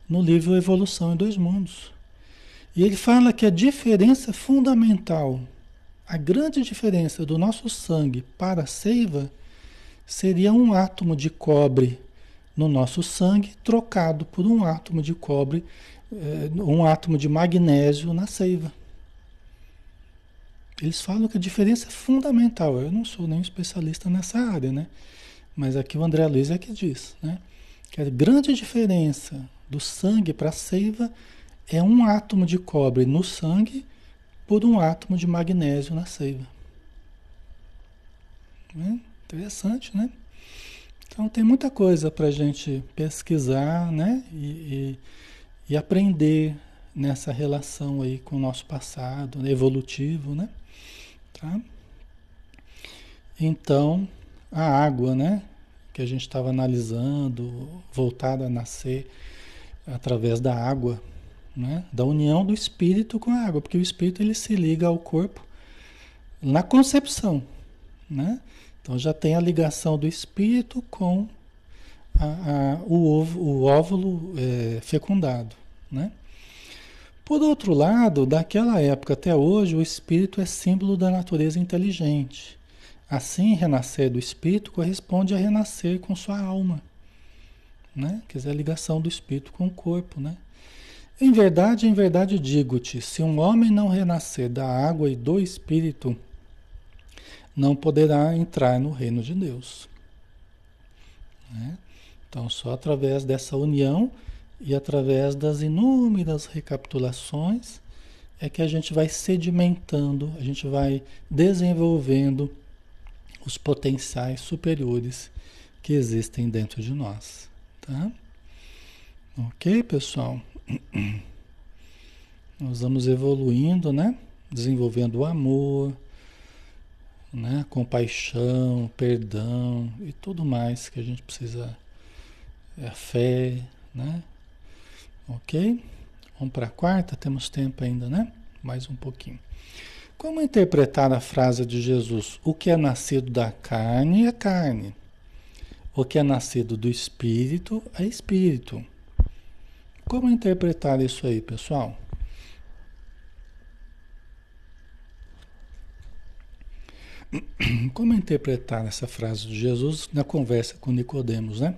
no livro Evolução em Dois Mundos. E ele fala que a diferença fundamental, a grande diferença do nosso sangue para a seiva, seria um átomo de cobre no nosso sangue trocado por um átomo de cobre, eh, um átomo de magnésio na seiva. Eles falam que a diferença é fundamental. Eu não sou nem especialista nessa área, né? Mas aqui o André Luiz é que diz, né? que a grande diferença do sangue para a seiva é um átomo de cobre no sangue por um átomo de magnésio na seiva. É interessante, né? Então tem muita coisa para a gente pesquisar, né? E, e, e, aprender nessa relação aí com o nosso passado né? evolutivo, né? Tá? Então a água, né? que a gente estava analisando, voltada a nascer através da água, né? da união do espírito com a água, porque o espírito ele se liga ao corpo na concepção. Né? Então já tem a ligação do espírito com a, a, o, ovo, o óvulo é, fecundado. Né? Por outro lado, daquela época até hoje, o espírito é símbolo da natureza inteligente. Assim, renascer do espírito corresponde a renascer com sua alma, né? Quer dizer, a ligação do espírito com o corpo, né? Em verdade, em verdade digo-te, se um homem não renascer da água e do espírito, não poderá entrar no reino de Deus. Né? Então, só através dessa união e através das inúmeras recapitulações é que a gente vai sedimentando, a gente vai desenvolvendo os potenciais superiores que existem dentro de nós, tá? Ok, pessoal? Nós vamos evoluindo, né? Desenvolvendo o amor, né? Compaixão, perdão e tudo mais que a gente precisa. É a fé, né? Ok? Vamos para a quarta, temos tempo ainda, né? Mais um pouquinho. Como interpretar a frase de Jesus? O que é nascido da carne é carne. O que é nascido do espírito é espírito. Como interpretar isso aí, pessoal? Como interpretar essa frase de Jesus na conversa com Nicodemos, né?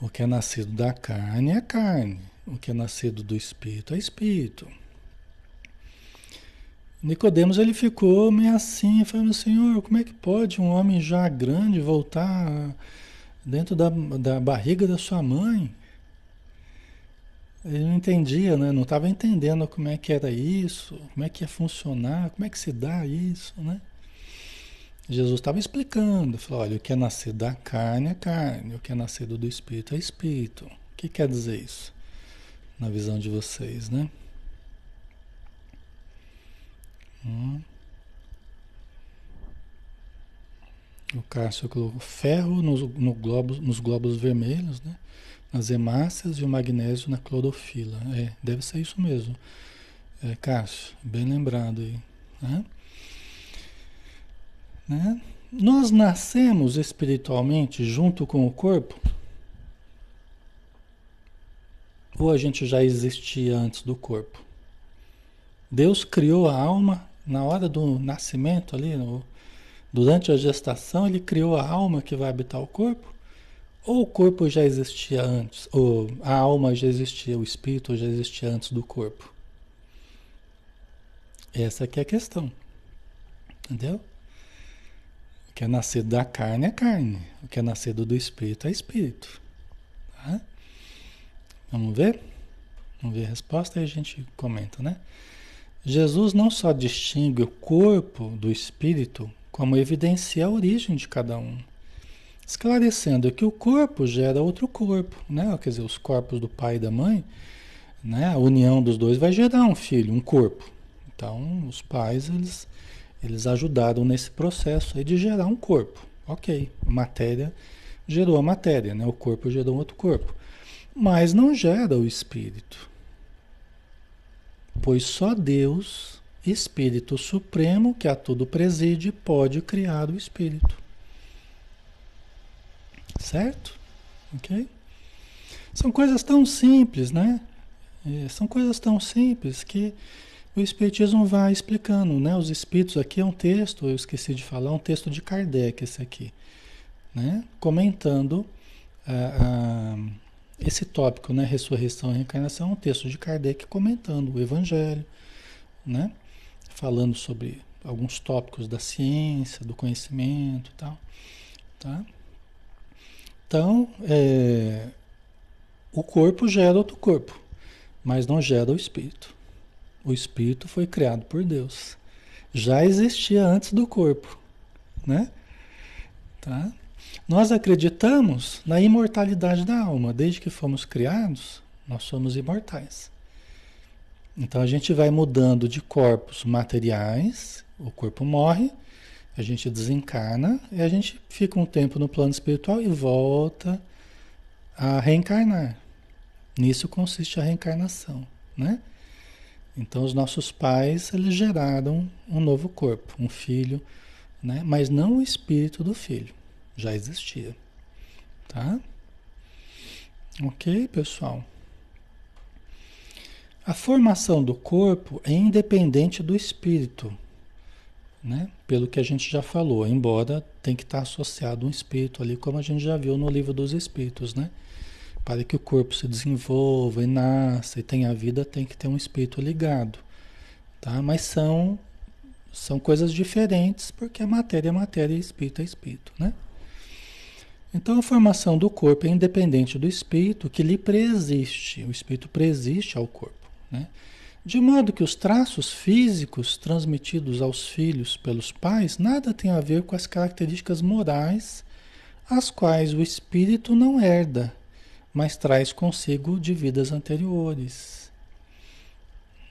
O que é nascido da carne é carne, o que é nascido do espírito é espírito. Nicodemos ele ficou meio assim, falando, Senhor, como é que pode um homem já grande voltar dentro da, da barriga da sua mãe? Ele não entendia, né? Não estava entendendo como é que era isso, como é que ia funcionar, como é que se dá isso, né? Jesus estava explicando, falou, olha, o que é nascido da carne é carne, o que é nascido do espírito é espírito. O que quer dizer isso? Na visão de vocês, né? Hum. O Cássio colocou ferro nos, no globos, nos globos vermelhos, né? Nas hemácias e o magnésio na clorofila. É, deve ser isso mesmo. É, Cássio, bem lembrado aí. Né? Né? Nós nascemos espiritualmente junto com o corpo? Ou a gente já existia antes do corpo? Deus criou a alma na hora do nascimento ali, no, durante a gestação, ele criou a alma que vai habitar o corpo? Ou o corpo já existia antes? Ou a alma já existia, o espírito já existia antes do corpo? Essa aqui é a questão. Entendeu? O que é nascido da carne é carne. O que é nascido do espírito é espírito. Tá? Vamos ver? Vamos ver a resposta e a gente comenta, né? Jesus não só distingue o corpo do espírito, como evidencia a origem de cada um. Esclarecendo que o corpo gera outro corpo, né? Quer dizer, os corpos do pai e da mãe, né? A união dos dois vai gerar um filho, um corpo. Então, os pais, eles eles ajudaram nesse processo aí de gerar um corpo. Ok, matéria gerou a matéria, né? o corpo gerou outro corpo. Mas não gera o espírito. Pois só Deus, Espírito Supremo, que a tudo preside, pode criar o espírito. Certo? Ok? São coisas tão simples, né? É, são coisas tão simples que o Espiritismo vai explicando, né? Os Espíritos aqui é um texto, eu esqueci de falar, um texto de Kardec esse aqui, né? Comentando ah, ah, esse tópico, né? Ressurreição e reencarnação, um texto de Kardec comentando o Evangelho, né? Falando sobre alguns tópicos da ciência, do conhecimento e tal, tá? Então, é, o corpo gera outro corpo, mas não gera o espírito. O espírito foi criado por Deus. Já existia antes do corpo, né? Tá? Nós acreditamos na imortalidade da alma. Desde que fomos criados, nós somos imortais. Então a gente vai mudando de corpos materiais, o corpo morre, a gente desencarna e a gente fica um tempo no plano espiritual e volta a reencarnar. Nisso consiste a reencarnação, né? Então os nossos pais eles geraram um novo corpo, um filho, né? Mas não o espírito do filho, já existia, tá? Ok, pessoal. A formação do corpo é independente do espírito, né? Pelo que a gente já falou, embora tem que estar associado um espírito ali, como a gente já viu no livro dos espíritos, né? Para que o corpo se desenvolva e nasça e tenha vida, tem que ter um espírito ligado. Tá? Mas são, são coisas diferentes, porque a matéria é matéria e espírito é espírito. Né? Então a formação do corpo é independente do espírito que lhe preexiste. O espírito preexiste ao corpo. Né? De modo que os traços físicos transmitidos aos filhos pelos pais nada tem a ver com as características morais, as quais o espírito não herda mas traz consigo de vidas anteriores.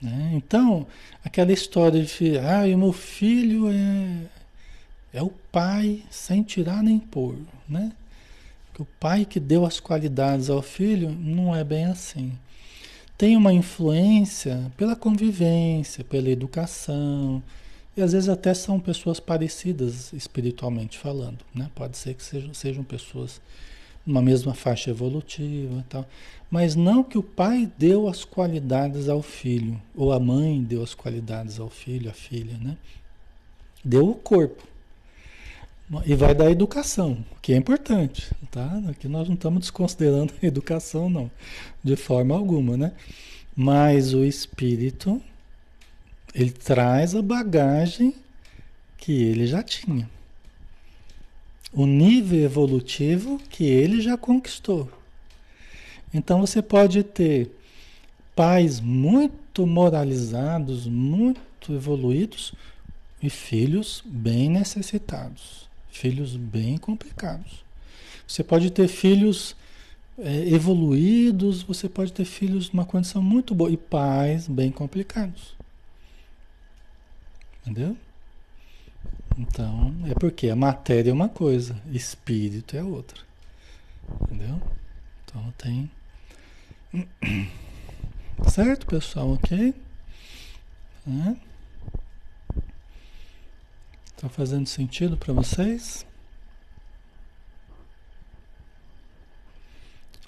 Né? Então, aquela história de ah, o meu filho é, é o pai sem tirar nem pôr, né? Que o pai que deu as qualidades ao filho não é bem assim. Tem uma influência pela convivência, pela educação, e às vezes até são pessoas parecidas espiritualmente falando, né? Pode ser que sejam, sejam pessoas numa mesma faixa evolutiva e tal. Mas não que o pai deu as qualidades ao filho, ou a mãe deu as qualidades ao filho, à filha, né? Deu o corpo. E vai dar educação, que é importante, tá? Aqui nós não estamos desconsiderando a educação, não, de forma alguma, né? Mas o espírito, ele traz a bagagem que ele já tinha o nível evolutivo que ele já conquistou. Então você pode ter pais muito moralizados, muito evoluídos e filhos bem necessitados, filhos bem complicados. Você pode ter filhos é, evoluídos, você pode ter filhos numa condição muito boa e pais bem complicados. Entendeu? Então, é porque a matéria é uma coisa, espírito é outra. Entendeu? Então tem. Certo, pessoal? Ok? É. Tá fazendo sentido para vocês?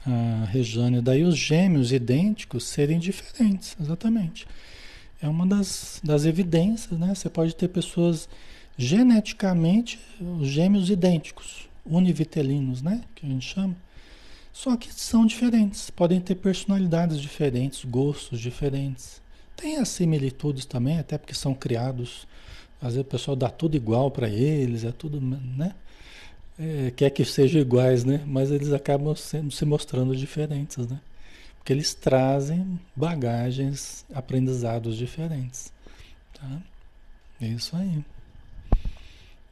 A Rejane, daí os gêmeos idênticos serem diferentes, exatamente. É uma das, das evidências, né? Você pode ter pessoas geneticamente gêmeos idênticos, univitelinos, né? Que a gente chama. Só que são diferentes, podem ter personalidades diferentes, gostos diferentes. Tem as similitudes também, até porque são criados. Às vezes o pessoal dá tudo igual para eles, é tudo, né? É, quer que sejam iguais, né? Mas eles acabam sendo, se mostrando diferentes, né? Porque eles trazem bagagens, aprendizados diferentes. Tá? É isso aí.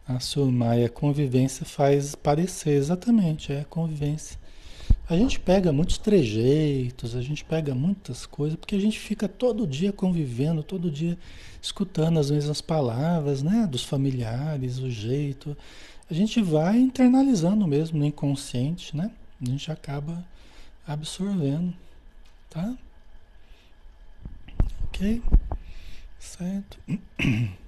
A Surmaia, convivência faz parecer, exatamente, é convivência. A gente pega muitos trejeitos, a gente pega muitas coisas, porque a gente fica todo dia convivendo, todo dia escutando as mesmas palavras, né? Dos familiares, o jeito. A gente vai internalizando mesmo no inconsciente, né? A gente acaba absorvendo, tá? Ok? Certo?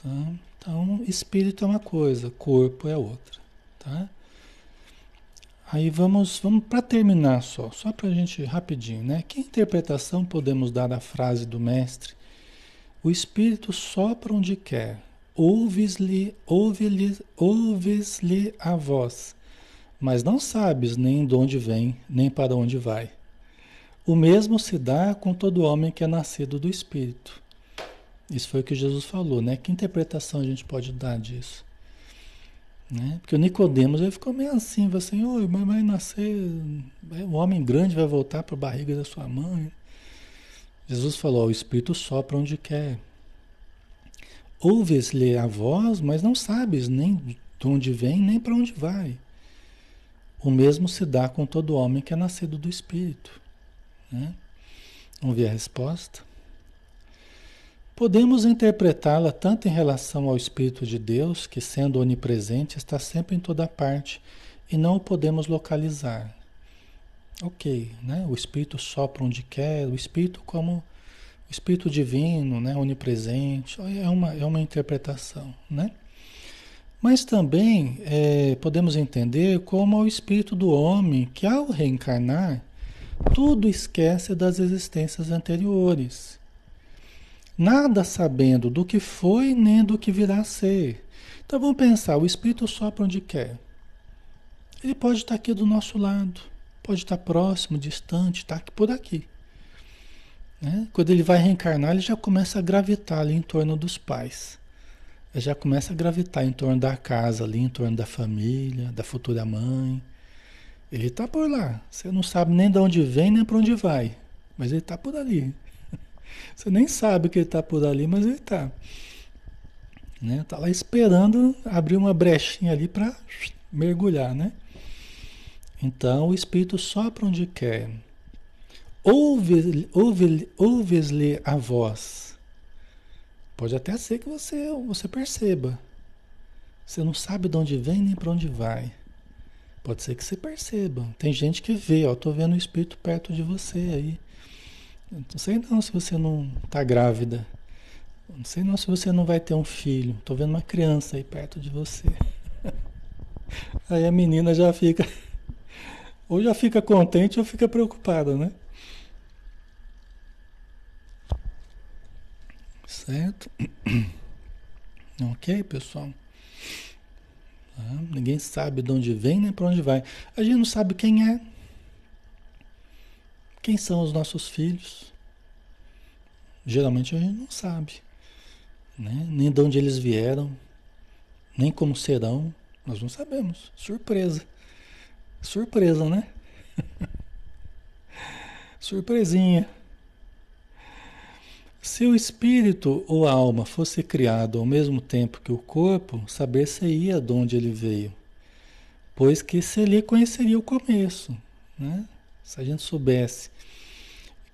Tá? Então, espírito é uma coisa, corpo é outra, tá? Aí vamos, vamos para terminar só, só para a gente rapidinho, né? Que interpretação podemos dar da frase do mestre? O Espírito sopra onde quer, ouves-lhe, ouve-lhe, ouves-lhe a voz, mas não sabes nem de onde vem, nem para onde vai. O mesmo se dá com todo homem que é nascido do Espírito. Isso foi o que Jesus falou, né? Que interpretação a gente pode dar disso? Né? Porque o Nicodemos ele ficou meio assim, vai assim, Oi, mas vai nascer, o homem grande vai voltar para a barriga da sua mãe. Jesus falou, o Espírito sopra onde quer. Ouves-lhe a voz, mas não sabes nem de onde vem, nem para onde vai. O mesmo se dá com todo homem que é nascido do Espírito. Né? Vamos ver a resposta? Podemos interpretá-la tanto em relação ao Espírito de Deus, que sendo onipresente está sempre em toda parte, e não o podemos localizar. Ok, né? o Espírito sopra onde quer, o Espírito como o Espírito divino, né? onipresente, é uma, é uma interpretação. Né? Mas também é, podemos entender como o Espírito do homem, que ao reencarnar, tudo esquece das existências anteriores nada sabendo do que foi nem do que virá a ser. Então vamos pensar, o espírito sopra onde quer. Ele pode estar aqui do nosso lado, pode estar próximo, distante, está por aqui. Né? Quando ele vai reencarnar, ele já começa a gravitar ali em torno dos pais. Ele já começa a gravitar em torno da casa ali, em torno da família, da futura mãe. Ele está por lá. Você não sabe nem de onde vem, nem para onde vai. Mas ele está por ali. Você nem sabe que ele está por ali, mas ele está. Né? Tá lá esperando abrir uma brechinha ali para mergulhar, né? Então o espírito sopra onde quer. Ouve-lhe ouve, ouve a voz. Pode até ser que você, você perceba. Você não sabe de onde vem nem para onde vai. Pode ser que você perceba. Tem gente que vê, ó, tô vendo o espírito perto de você aí. Não sei não se você não está grávida. Não sei não se você não vai ter um filho. Estou vendo uma criança aí perto de você. Aí a menina já fica. Ou já fica contente ou fica preocupada, né? Certo? Ok, pessoal? Ah, ninguém sabe de onde vem nem para onde vai. A gente não sabe quem é. Quem são os nossos filhos? Geralmente a gente não sabe, né? nem de onde eles vieram, nem como serão, nós não sabemos. Surpresa. Surpresa, né? Surpresinha. Se o espírito ou a alma fosse criado ao mesmo tempo que o corpo, saber-se-ia de onde ele veio, pois que se ele conheceria o começo. Né? Se a gente soubesse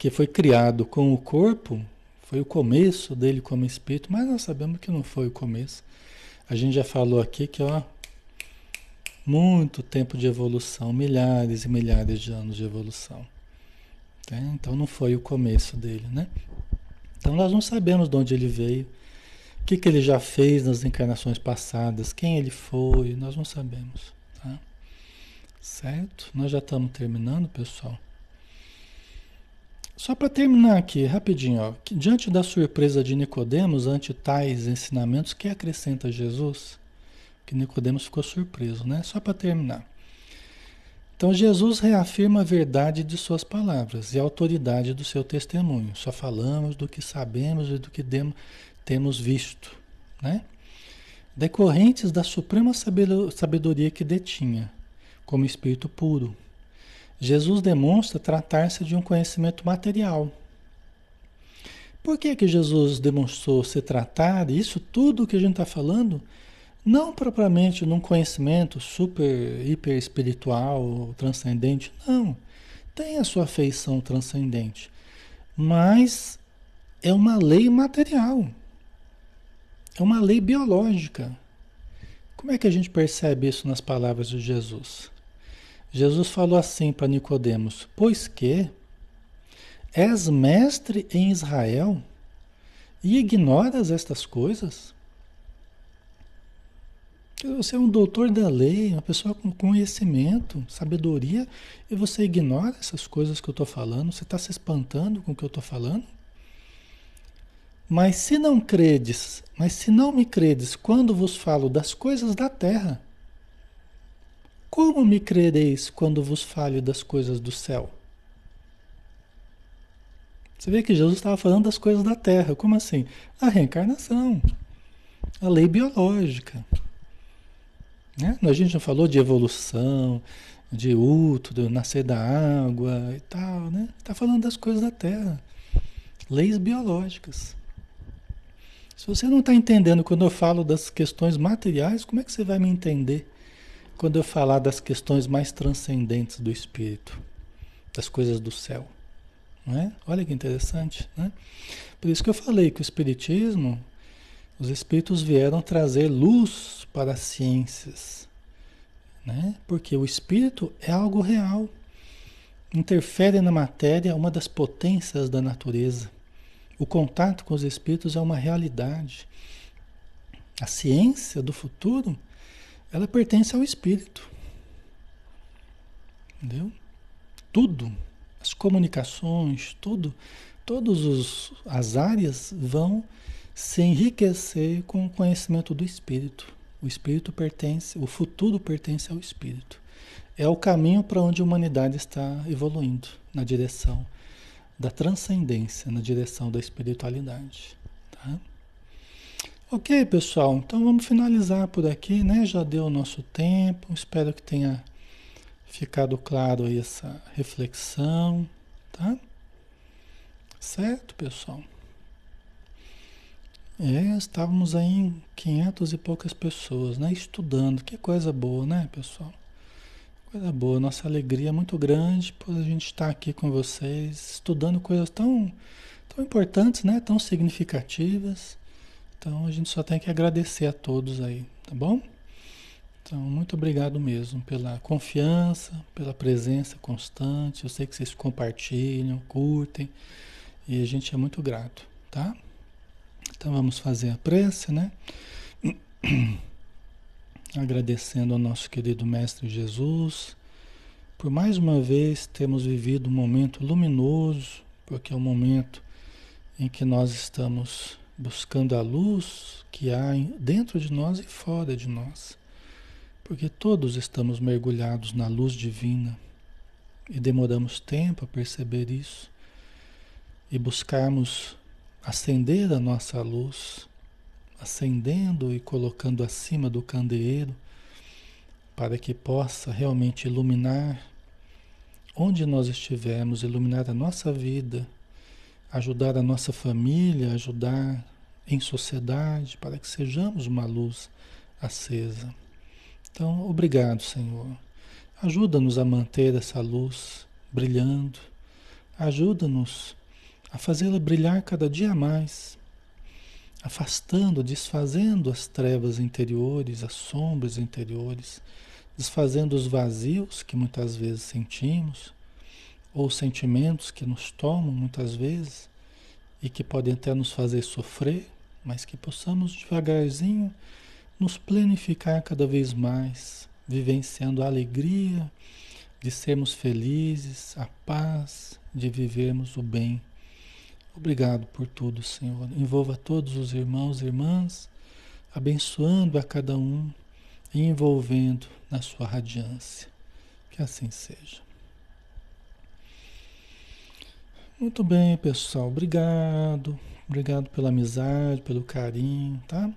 que foi criado com o corpo, foi o começo dele como espírito, mas nós sabemos que não foi o começo. A gente já falou aqui que ó, muito tempo de evolução, milhares e milhares de anos de evolução. Tá? Então não foi o começo dele, né? Então nós não sabemos de onde ele veio, o que, que ele já fez nas encarnações passadas, quem ele foi, nós não sabemos. Tá? Certo? Nós já estamos terminando, pessoal. Só para terminar aqui, rapidinho, ó, diante da surpresa de Nicodemos ante tais ensinamentos, que acrescenta Jesus? Que Nicodemos ficou surpreso, né? Só para terminar. Então Jesus reafirma a verdade de suas palavras e a autoridade do seu testemunho. Só falamos do que sabemos e do que temos visto, né? Decorrentes da suprema sabedoria que detinha, como espírito puro. Jesus demonstra tratar-se de um conhecimento material. Por que, que Jesus demonstrou se tratar isso tudo que a gente está falando? Não propriamente num conhecimento super, hiper espiritual, transcendente, não. Tem a sua feição transcendente. Mas é uma lei material. É uma lei biológica. Como é que a gente percebe isso nas palavras de Jesus? Jesus falou assim para Nicodemos: "Pois que és mestre em Israel e ignoras estas coisas?" Você é um doutor da lei, uma pessoa com conhecimento, sabedoria, e você ignora essas coisas que eu estou falando, você está se espantando com o que eu estou falando? Mas se não credes, mas se não me credes quando vos falo das coisas da terra, como me crereis quando vos falo das coisas do céu? Você vê que Jesus estava falando das coisas da terra. Como assim? A reencarnação, a lei biológica. Né? A gente já falou de evolução, de útero, nascer da água e tal, né? Está falando das coisas da Terra, leis biológicas. Se você não está entendendo quando eu falo das questões materiais, como é que você vai me entender quando eu falar das questões mais transcendentes do espírito, das coisas do céu? Não é? Olha que interessante, né? Por isso que eu falei que o espiritismo os espíritos vieram trazer luz para as ciências, né? Porque o espírito é algo real, interfere na matéria, uma das potências da natureza. O contato com os espíritos é uma realidade. A ciência do futuro, ela pertence ao espírito. Entendeu? Tudo, as comunicações, tudo, todas as áreas vão se enriquecer com o conhecimento do espírito. O espírito pertence, o futuro pertence ao espírito. É o caminho para onde a humanidade está evoluindo, na direção da transcendência, na direção da espiritualidade. Tá? Ok, pessoal, então vamos finalizar por aqui, né? Já deu o nosso tempo, espero que tenha ficado claro aí essa reflexão, tá? Certo, pessoal? É, estávamos aí em 500 e poucas pessoas, né? Estudando. Que coisa boa, né, pessoal? Coisa boa. Nossa alegria é muito grande por a gente estar aqui com vocês, estudando coisas tão, tão importantes, né? Tão significativas. Então a gente só tem que agradecer a todos aí, tá bom? Então, muito obrigado mesmo pela confiança, pela presença constante. Eu sei que vocês compartilham, curtem e a gente é muito grato, tá? Então vamos fazer a prece, né? Agradecendo ao nosso querido Mestre Jesus, por mais uma vez temos vivido um momento luminoso, porque é um momento em que nós estamos buscando a luz que há dentro de nós e fora de nós. Porque todos estamos mergulhados na luz divina e demoramos tempo a perceber isso e buscarmos acender a nossa luz, acendendo e colocando acima do candeeiro, para que possa realmente iluminar onde nós estivermos, iluminar a nossa vida, ajudar a nossa família, ajudar em sociedade, para que sejamos uma luz acesa. Então, obrigado, Senhor. Ajuda-nos a manter essa luz brilhando. Ajuda-nos a fazê-la brilhar cada dia mais, afastando, desfazendo as trevas interiores, as sombras interiores, desfazendo os vazios que muitas vezes sentimos, ou sentimentos que nos tomam muitas vezes e que podem até nos fazer sofrer, mas que possamos devagarzinho nos planificar cada vez mais, vivenciando a alegria de sermos felizes, a paz de vivermos o bem. Obrigado por tudo, Senhor. Envolva todos os irmãos e irmãs, abençoando a cada um e envolvendo na sua radiância. Que assim seja. Muito bem, pessoal. Obrigado. Obrigado pela amizade, pelo carinho, tá?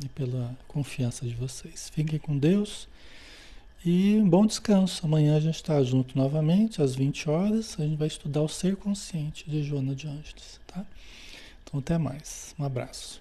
E pela confiança de vocês. Fiquem com Deus e um bom descanso. Amanhã a gente está junto novamente, às 20 horas. A gente vai estudar o ser consciente de Joana de Ângeles, tá? Então, até mais. Um abraço.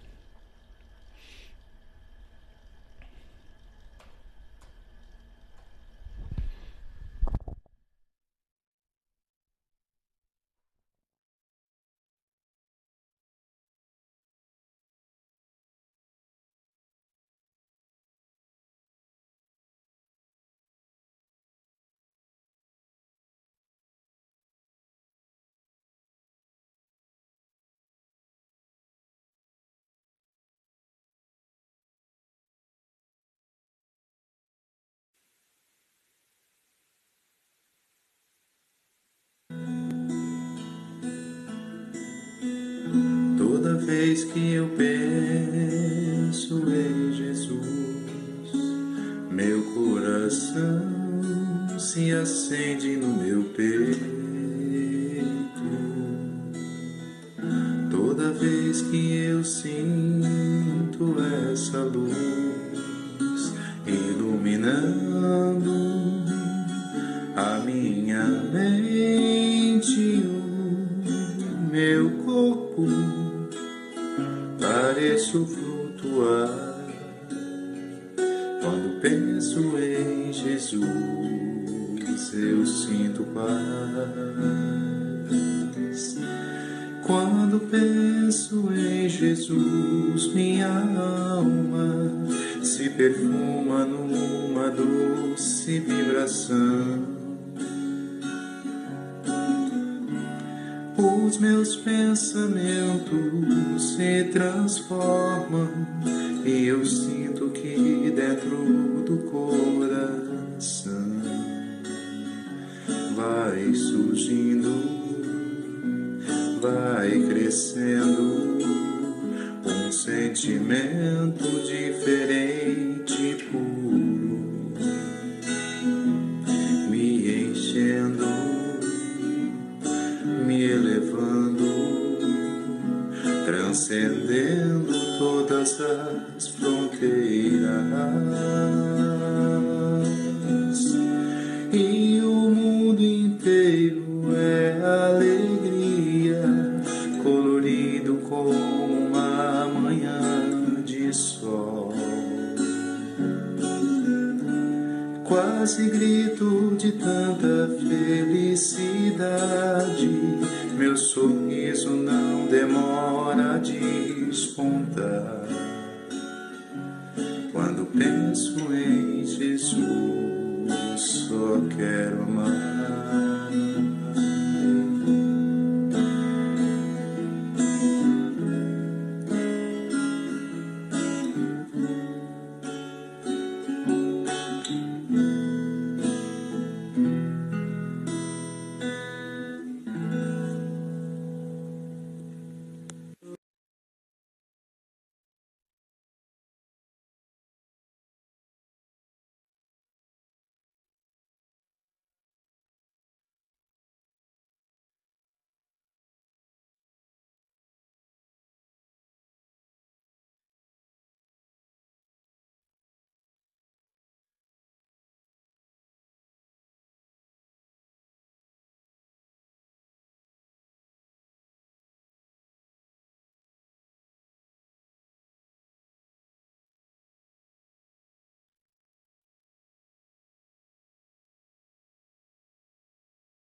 Vez que eu penso em Jesus, meu coração se acende no meu peito. Perfuma numa doce vibração. Os meus pensamentos se transformam e eu sinto que dentro do coração vai surgindo, vai crescendo um sentimento